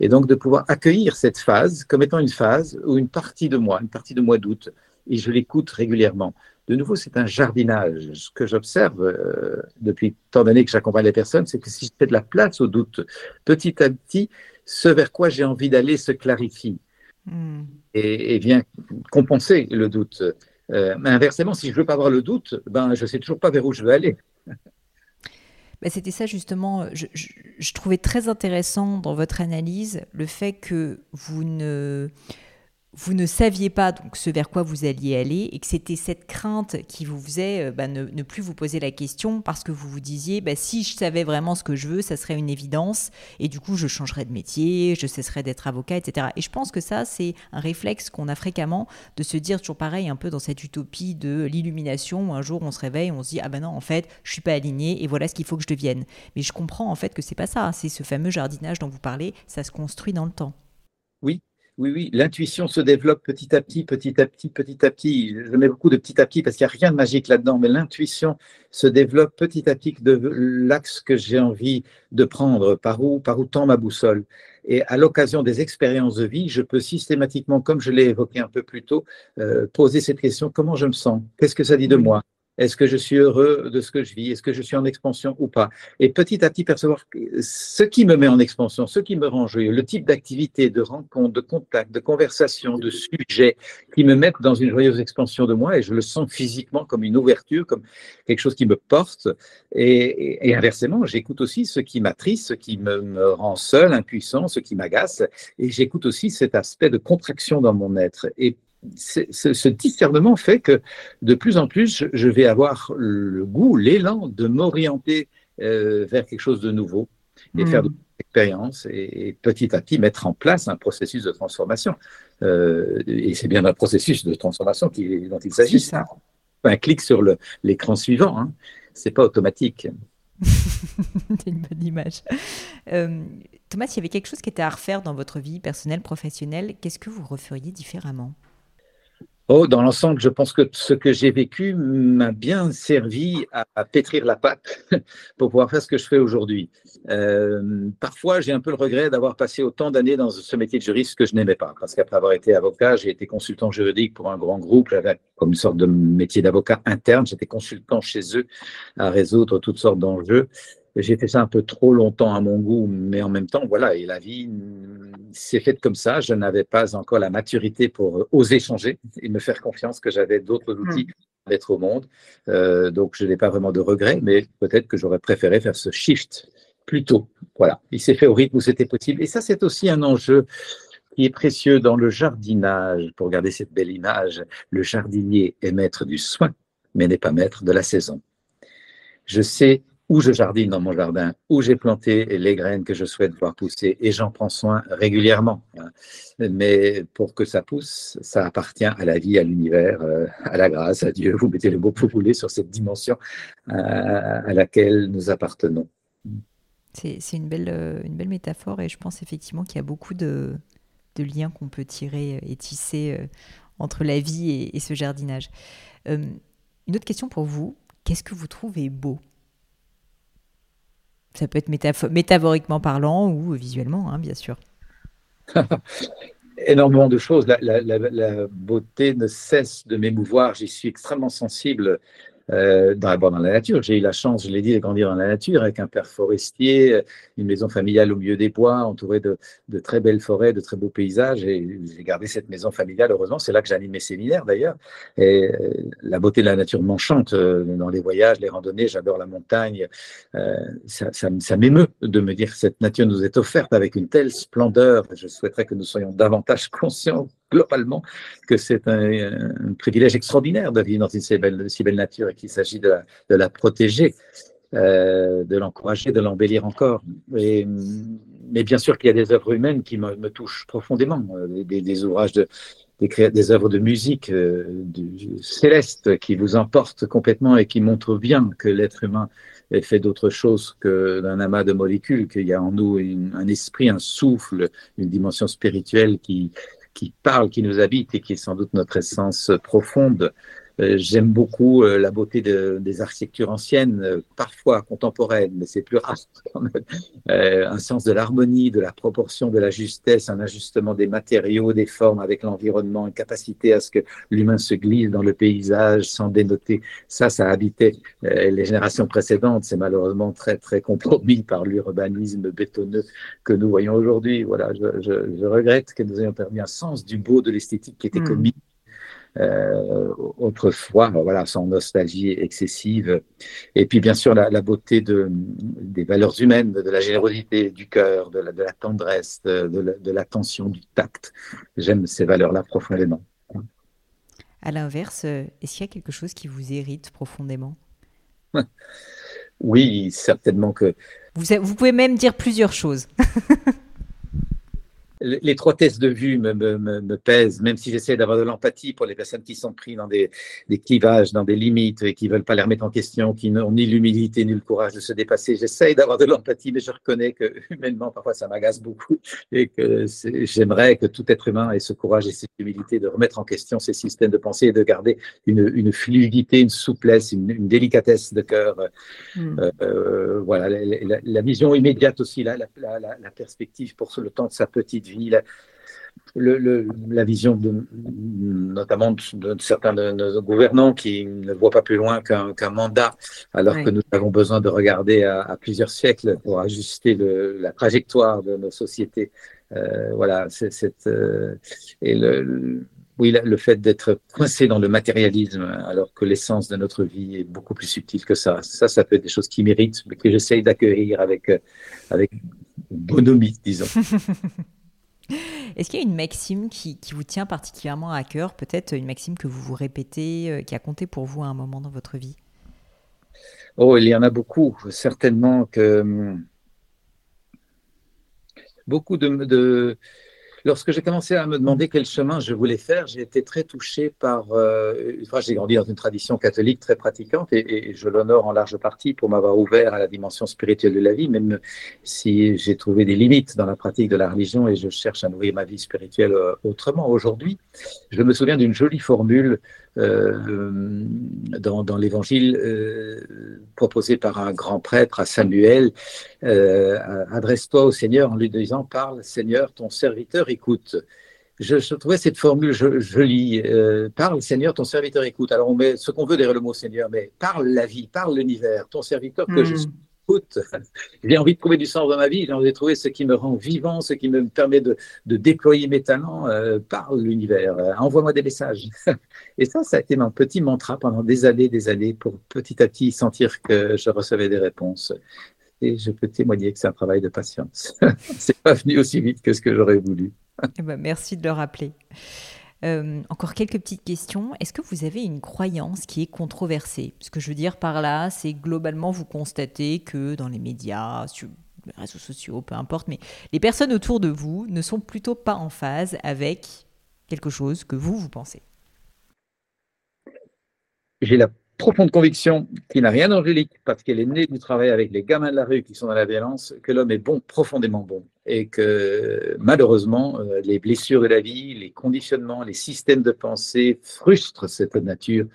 et donc de pouvoir accueillir cette phase comme étant une phase ou une partie de moi, une partie de moi doute, et je l'écoute régulièrement. De nouveau, c'est un jardinage. Ce que j'observe euh, depuis tant d'années que j'accompagne les personnes, c'est que si je fais de la place au doute, petit à petit, ce vers quoi j'ai envie d'aller se clarifie hmm. et, vient compenser le doute. Euh, mais inversement, si je ne veux pas avoir le doute, ben, je ne sais toujours pas vers où je veux aller. *laughs* C'était ça justement, je, trouvais très intéressant dans votre analyse le fait que vous ne vous ne saviez pas donc ce vers quoi vous alliez aller et que c'était cette crainte qui vous faisait euh, bah, ne, plus vous poser la question parce que vous vous disiez bah, si je savais vraiment ce que je veux, ça serait une évidence et du coup je changerais de métier, je cesserais d'être avocat, etc. Et je pense que ça c'est un réflexe qu'on a fréquemment de se dire toujours pareil un peu dans cette utopie de l'illumination où un jour on se réveille, on se dit ah ben non en fait je suis pas aligné et voilà ce qu'il faut que je devienne. Mais je comprends en fait que c'est pas ça, c'est ce fameux jardinage dont vous parlez, ça se construit dans le temps. Oui, oui, oui, l'intuition se développe petit à petit, petit à petit, petit à petit. Je mets beaucoup de petit à petit parce qu'il n'y a rien de magique là-dedans, mais l'intuition se développe petit à petit de l'axe que j'ai envie de prendre, par où, par où tend ma boussole. Et à l'occasion des expériences de vie, je peux systématiquement, comme je l'ai évoqué un peu plus tôt, euh, poser cette question, comment je me sens? Qu'est-ce que ça dit de moi? Est-ce que je suis heureux de ce que je vis? Est-ce que je suis en expansion ou pas? Et petit à petit percevoir ce qui me met en expansion, ce qui me rend joyeux, le type d'activité, de rencontre, de contact, de conversation, de sujet qui me mettent dans une joyeuse expansion de moi et je le sens physiquement comme une ouverture, comme quelque chose qui me porte. Et, inversement, j'écoute aussi ce qui m'attriste, ce qui me, me rend seul, impuissant, ce qui m'agace. Et j'écoute aussi cet aspect de contraction dans mon être. Et ce, discernement fait que de plus en plus, je vais avoir le goût, l'élan de m'orienter euh, vers quelque chose de nouveau et faire de hmm. expériences et, petit à petit mettre en place un processus de transformation. Euh, et c'est bien un processus de transformation qui, dont il s'agit. Un clic sur l'écran suivant, hein. c'est pas automatique. *laughs* c'est une bonne image. Euh, Thomas, il y avait quelque chose qui était à refaire dans votre vie personnelle, professionnelle. Qu'est-ce que vous referiez différemment? Oh, dans l'ensemble, je pense que ce que j'ai vécu m'a bien servi à, pétrir la pâte *laughs* pour pouvoir faire ce que je fais aujourd'hui. Euh, parfois, j'ai un peu le regret d'avoir passé autant d'années dans ce métier de juriste que je n'aimais pas, parce qu'après avoir été avocat, j'ai été consultant juridique pour un grand groupe, comme une sorte de métier d'avocat interne, j'étais consultant chez eux à résoudre toutes sortes d'enjeux. J'ai fait ça un peu trop longtemps à mon goût, mais en même temps, voilà, et la vie s'est faite comme ça. Je n'avais pas encore la maturité pour euh, oser changer et me faire confiance que j'avais d'autres hmm. outils d'être au monde. Euh, donc, je n'ai pas vraiment de regrets, mais peut-être que j'aurais préféré faire ce shift plus tôt. Voilà, il s'est fait au rythme où c'était possible. Et ça, c'est aussi un enjeu qui est précieux dans le jardinage. Pour garder cette belle image, le jardinier est maître du soin, mais n'est pas maître de la saison. Je sais où je jardine dans mon jardin, où j'ai planté les graines que je souhaite voir pousser et j'en prends soin régulièrement. Hein. Mais pour que ça pousse, ça appartient à la vie, à l'univers, euh, à la grâce, à Dieu. Vous mettez le mot que vous voulez sur cette dimension euh, à laquelle nous appartenons. C'est une belle, euh, une belle métaphore et je pense effectivement qu'il y a beaucoup de, liens qu'on peut tirer et tisser entre la vie et ce jardinage. une autre question pour vous. Qu'est-ce que vous trouvez beau? Ça peut être métaphoriquement parlant ou visuellement, hein, bien sûr. *laughs* Énormément de choses. La, beauté ne cesse de m'émouvoir. J'y suis extrêmement sensible. Euh, d'abord dans la nature. J'ai eu la chance, je l'ai dit, de grandir dans la nature avec un père forestier, une maison familiale au milieu des bois, entourée de, de très belles forêts, de très beaux paysages. Et j'ai gardé cette maison familiale, heureusement. C'est là que j'anime mes séminaires d'ailleurs. Et euh, la beauté de la nature m'enchante euh, dans les voyages, les randonnées. J'adore la montagne. Euh, ça, ça, ça m'émeut de me dire que cette nature nous est offerte avec une telle splendeur. Je souhaiterais que nous soyons davantage *laughs* conscients globalement que c'est un, privilège extraordinaire de vivre dans une si belle, nature et qu'il s'agit de, la protéger, euh, de l'encourager, de l'embellir encore. Mais bien sûr qu'il y a des œuvres humaines qui me, touchent profondément, des, des, ouvrages de des, œuvres de musique euh, du, céleste qui vous emportent complètement et qui montrent bien que l'être humain est fait d'autre chose que d'un amas de molécules, qu'il y a en nous un esprit, un souffle, une dimension spirituelle qui, qui parle, qui nous habite et qui est sans doute notre essence profonde. Euh, j'aime beaucoup euh, la beauté de, des architectures anciennes, euh, parfois contemporaines, mais c'est plus rare. *laughs* un sens de l'harmonie, de la proportion, de la justesse, un ajustement des matériaux, des formes avec l'environnement, une capacité à ce que l'humain se glisse dans le paysage sans dénoter. Ça, ça habitait les générations précédentes. C'est malheureusement très, très compromis par l'urbanisme bétonneux que nous voyons aujourd'hui. Voilà, je, je, je, regrette que nous ayons perdu un sens du beau, de l'esthétique qui était mmh. commis autrefois, voilà, sans nostalgie excessive. Et puis, bien sûr, la, la beauté de, des valeurs humaines, de la générosité, du cœur, de la, de la tendresse, de l'attention, du tact. J'aime ces valeurs-là profondément. À l'inverse, est-ce qu'il y a quelque chose qui vous hérite profondément? *laughs* Oui, certainement que. Vous, vous pouvez même dire plusieurs choses. *laughs* l'étroitesse de vue me, me, me, pèse, même si j'essaie d'avoir de l'empathie pour les personnes qui sont prises dans des, des, clivages, dans des limites et qui veulent pas les remettre en question, qui n'ont ni l'humilité ni le courage de se dépasser. J'essaie d'avoir de l'empathie, mais je reconnais que humainement, parfois, ça m'agace beaucoup et que j'aimerais que tout être humain ait ce courage et cette humilité de remettre en question ses systèmes de pensée et de garder une, une fluidité, une souplesse, une, une délicatesse de cœur. Mm. Euh, voilà, la, la, la, vision immédiate aussi, la, la perspective pour le temps de sa petite vie, la, le, le, la vision de, notamment de, de, certains de nos gouvernants qui ne voient pas plus loin qu'un qu mandat, alors que nous avons besoin de regarder à, à plusieurs siècles pour ajuster le, la trajectoire de nos sociétés. Euh, voilà, c'est euh, et le, oui, le fait d'être coincé dans le matérialisme, alors que l'essence de notre vie est beaucoup plus subtile que ça. Ça, ça peut être des choses qui méritent, mais que j'essaye d'accueillir avec, avec bonhomie, disons. *laughs* Est-ce qu'il y a une maxime qui, vous tient particulièrement à cœur, peut-être une maxime que vous vous répétez, euh, qui a compté pour vous à un moment dans votre vie? Oh, il y en a beaucoup. Certainement que hum, beaucoup de lorsque j'ai commencé à me demander quel chemin je voulais faire, j'ai été très touché par. Euh, enfin, j'ai grandi dans une tradition catholique très pratiquante et, et je l'honore en large partie pour m'avoir ouvert à la dimension spirituelle de la vie, même si j'ai trouvé des limites dans la pratique de la religion et je cherche à nourrir ma vie spirituelle euh, autrement. Aujourd'hui, je me souviens d'une jolie formule euh, dans, dans l'évangile euh, proposé par un grand prêtre à Samuel. Euh, Adresse-toi au Seigneur en lui disant Parle, Seigneur, ton serviteur écoute. Je, je trouvais cette formule jolie. Parle, Seigneur, ton serviteur écoute. Alors on met ce qu'on veut derrière le mot Seigneur, mais parle la vie, parle l'univers, ton serviteur que mmh. je suis j'ai envie de trouver du sens dans ma vie, j'ai envie de trouver ce qui me rend vivant, ce qui me permet de, déployer mes talents euh, par l'univers. Euh, Envoie-moi des messages. *laughs* Et ça, ça a été mon petit mantra pendant des années, des années, pour petit à petit sentir que je recevais des réponses. Et je peux témoigner que c'est un travail de patience. *laughs* c'est pas venu aussi vite que ce que j'aurais voulu. Eh ben, merci de le rappeler. Euh, encore quelques petites questions. Est-ce que vous avez une croyance qui est controversée? Ce que je veux dire par là, c'est globalement vous constatez que dans les médias, sur les réseaux sociaux, peu importe, mais les personnes autour de vous ne sont plutôt pas en phase avec quelque chose que vous, vous pensez. J'ai la profonde conviction qui n'a rien d'angélique parce qu'elle est née du travail avec les gamins de la rue qui sont dans la violence, que l'homme est bon, profondément bon, et que malheureusement, euh, les blessures de la vie, les conditionnements, les systèmes de pensée frustrent cette nature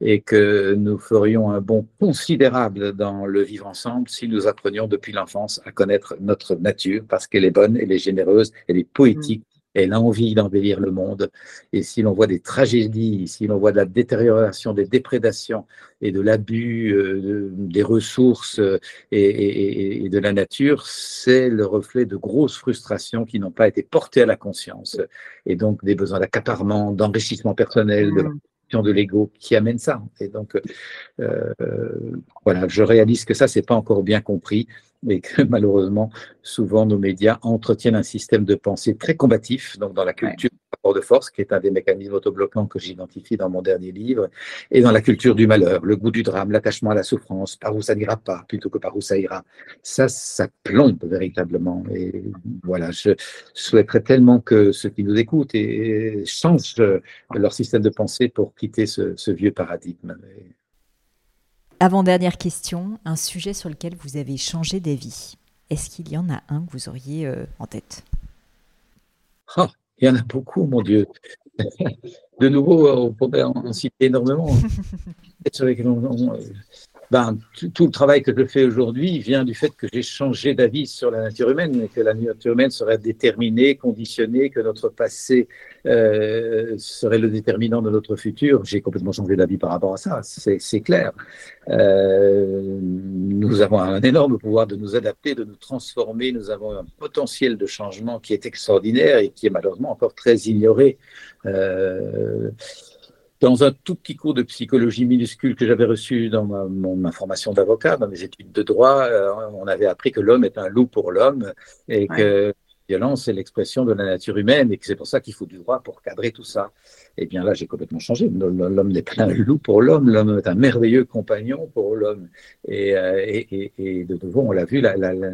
et que nous ferions un bond considérable dans le vivre ensemble si nous apprenions depuis l'enfance à connaître notre nature parce qu'elle est bonne, elle est généreuse, elle est poétique. Et l'envie d'embellir le monde. Et si l'on voit des tragédies, si l'on voit de la détérioration, des déprédations et de l'abus euh, des ressources euh, et, de la nature, c'est le reflet de grosses frustrations qui n'ont pas été portées à la conscience et donc des besoins d'accaparement, d'enrichissement personnel, de mmh de l'ego qui amène ça. Et donc, euh, voilà, je réalise que ça, c'est pas encore bien compris et que *laughs* malheureusement, souvent, nos médias entretiennent un système de pensée très combatif, donc dans la culture rapport de force, qui est un des mécanismes autobloquants que j'identifie dans mon dernier livre, et dans la culture du malheur, le goût du drame, l'attachement à la souffrance, par où ça n'ira pas plutôt que par où ça ira. Ça, ça plombe véritablement. Et voilà, je souhaiterais tellement que ceux qui nous écoutent et, changent leur système de pensée pour quitter ce, ce vieux paradigme. Avant-dernière question, un sujet sur lequel vous avez changé d'avis. Est-ce qu'il y en a un que vous auriez euh, en tête? Oh, Il y en a beaucoup, mon Dieu. *laughs* De nouveau, on pourrait en citer énormément. *laughs* sur lesquels on, ben, tout, le travail que je fais aujourd'hui vient du fait que j'ai changé d'avis sur la nature humaine, et que la nature humaine serait déterminée, conditionnée, que notre passé euh, serait le déterminant de notre futur. J'ai complètement changé d'avis par rapport à ça, c'est clair. Euh, nous avons un énorme pouvoir de nous adapter, de nous transformer. Nous avons un potentiel de changement qui est extraordinaire et qui est malheureusement encore très ignoré. Euh, dans un tout petit cours de psychologie minuscule que j'avais reçu dans ma, formation d'avocat, dans mes études de droit, euh, on avait appris que l'homme est un loup pour l'homme et que la violence est l'expression de la nature humaine et que c'est pour ça qu'il faut du droit pour cadrer tout ça. Eh bien là, j'ai complètement changé. L'homme n'est pas un loup pour l'homme, l'homme est un merveilleux compagnon pour l'homme. Et, euh, et, et, de nouveau, on l'a vu, la, la, la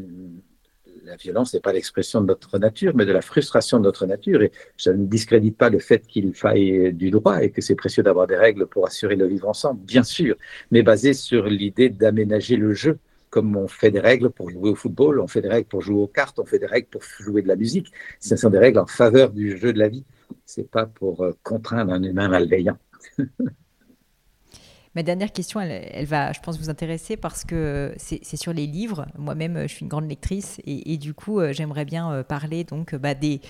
violence n'est pas l'expression de notre nature, mais de la frustration de notre nature. Et je ne discrédite pas le fait qu'il faille du droit et que c'est précieux d'avoir des règles pour assurer le vivre ensemble, bien sûr, mais basé sur l'idée d'aménager le jeu. Comme on fait des règles pour jouer au football, on fait des règles pour jouer aux cartes, on fait des règles pour jouer de la musique. Ce sont des règles en faveur du jeu de la vie. C'est pas pour euh, contraindre un humain malveillant. *laughs* Ma dernière question, elle, va, je pense, vous intéresser parce que c'est sur les livres. Moi-même, je suis une grande lectrice et, du coup, euh, j'aimerais bien euh, parler donc bah, des,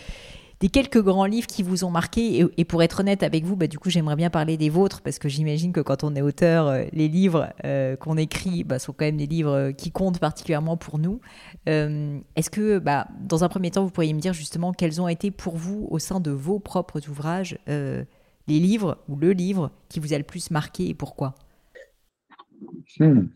quelques grands livres qui vous ont marqué. Et, pour être honnête avec vous, bah, du coup, j'aimerais bien parler des vôtres parce que j'imagine que quand on est auteur, euh, les livres qu'on écrit bah, sont quand même des livres qui comptent particulièrement pour nous. Est-ce que, dans un premier temps, vous pourriez me dire justement quels ont été pour vous, au sein de vos propres ouvrages, les livres ou le livre qui vous a le plus marqué et pourquoi? Hmm.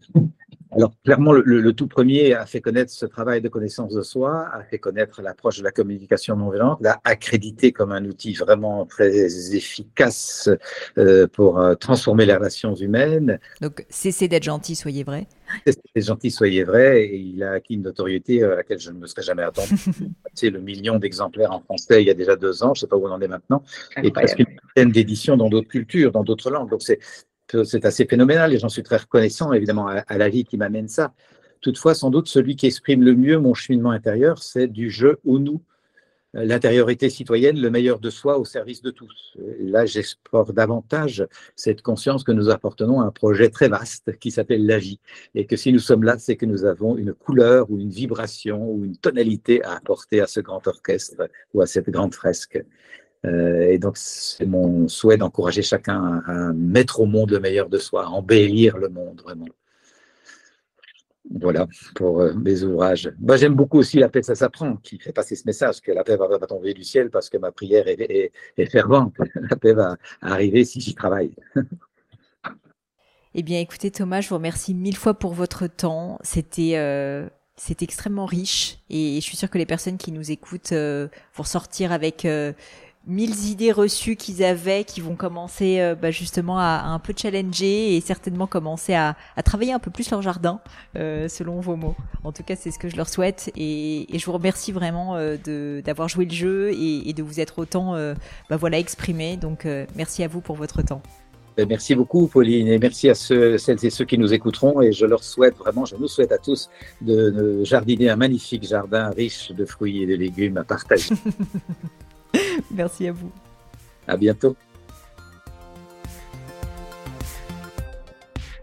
Alors, clairement, le, tout premier a fait connaître ce travail de connaissance de soi, a fait connaître l'approche de la communication non violente, l'a accrédité comme un outil vraiment très efficace euh, pour euh, transformer les relations humaines. Donc, cessez d'être gentil, soyez vrai. Cessez d'être gentil, soyez vrai. Et il a acquis une notoriété à laquelle je ne me serais jamais attendu. *laughs* C'est le million d'exemplaires en français il y a déjà deux ans, je ne sais pas où on en est maintenant, et presque une dizaine d'éditions dans d'autres cultures, dans d'autres langues. Donc, c'est c'est assez phénoménal et j'en suis très reconnaissant évidemment à, la vie qui m'amène ça. Toutefois, sans doute, celui qui exprime le mieux mon cheminement intérieur, c'est du jeu ou nous, l'intériorité citoyenne, le meilleur de soi au service de tous. Là, j'explore davantage cette conscience que nous appartenons à un projet très vaste qui s'appelle la vie et que si nous sommes là, c'est que nous avons une couleur ou une vibration ou une tonalité à apporter à ce grand orchestre ou à cette grande fresque. Euh, et donc, c'est mon souhait d'encourager chacun à, mettre au monde le meilleur de soi, à embellir le monde, vraiment. Voilà pour euh, mes ouvrages. Moi, j'aime beaucoup aussi La paix, ça s'apprend, qui fait passer ce message que la paix va, tomber du ciel parce que ma prière est, fervente. *laughs* La paix va arriver si j'y travaille. Eh bien, écoutez, Thomas, je vous remercie mille fois pour votre temps. C'était. Euh, extrêmement riche et je suis sûre que les personnes qui nous écoutent vont sortir avec mille idées reçues qu'ils avaient qui vont commencer euh, bah, justement à, un peu challenger et certainement commencer à, travailler un peu plus leur jardin euh, selon vos mots. En tout cas, c'est ce que je leur souhaite et, je vous remercie vraiment euh, de d'avoir joué le jeu et, de vous être autant bah, voilà exprimé. Donc merci à vous pour votre temps. Ben, merci beaucoup, Pauline, et merci à ceux, celles et ceux qui nous écouteront. Et je leur souhaite vraiment, je nous souhaite à tous de, de jardiner un magnifique jardin riche de fruits et de légumes à partager. *laughs* Merci à vous. À bientôt.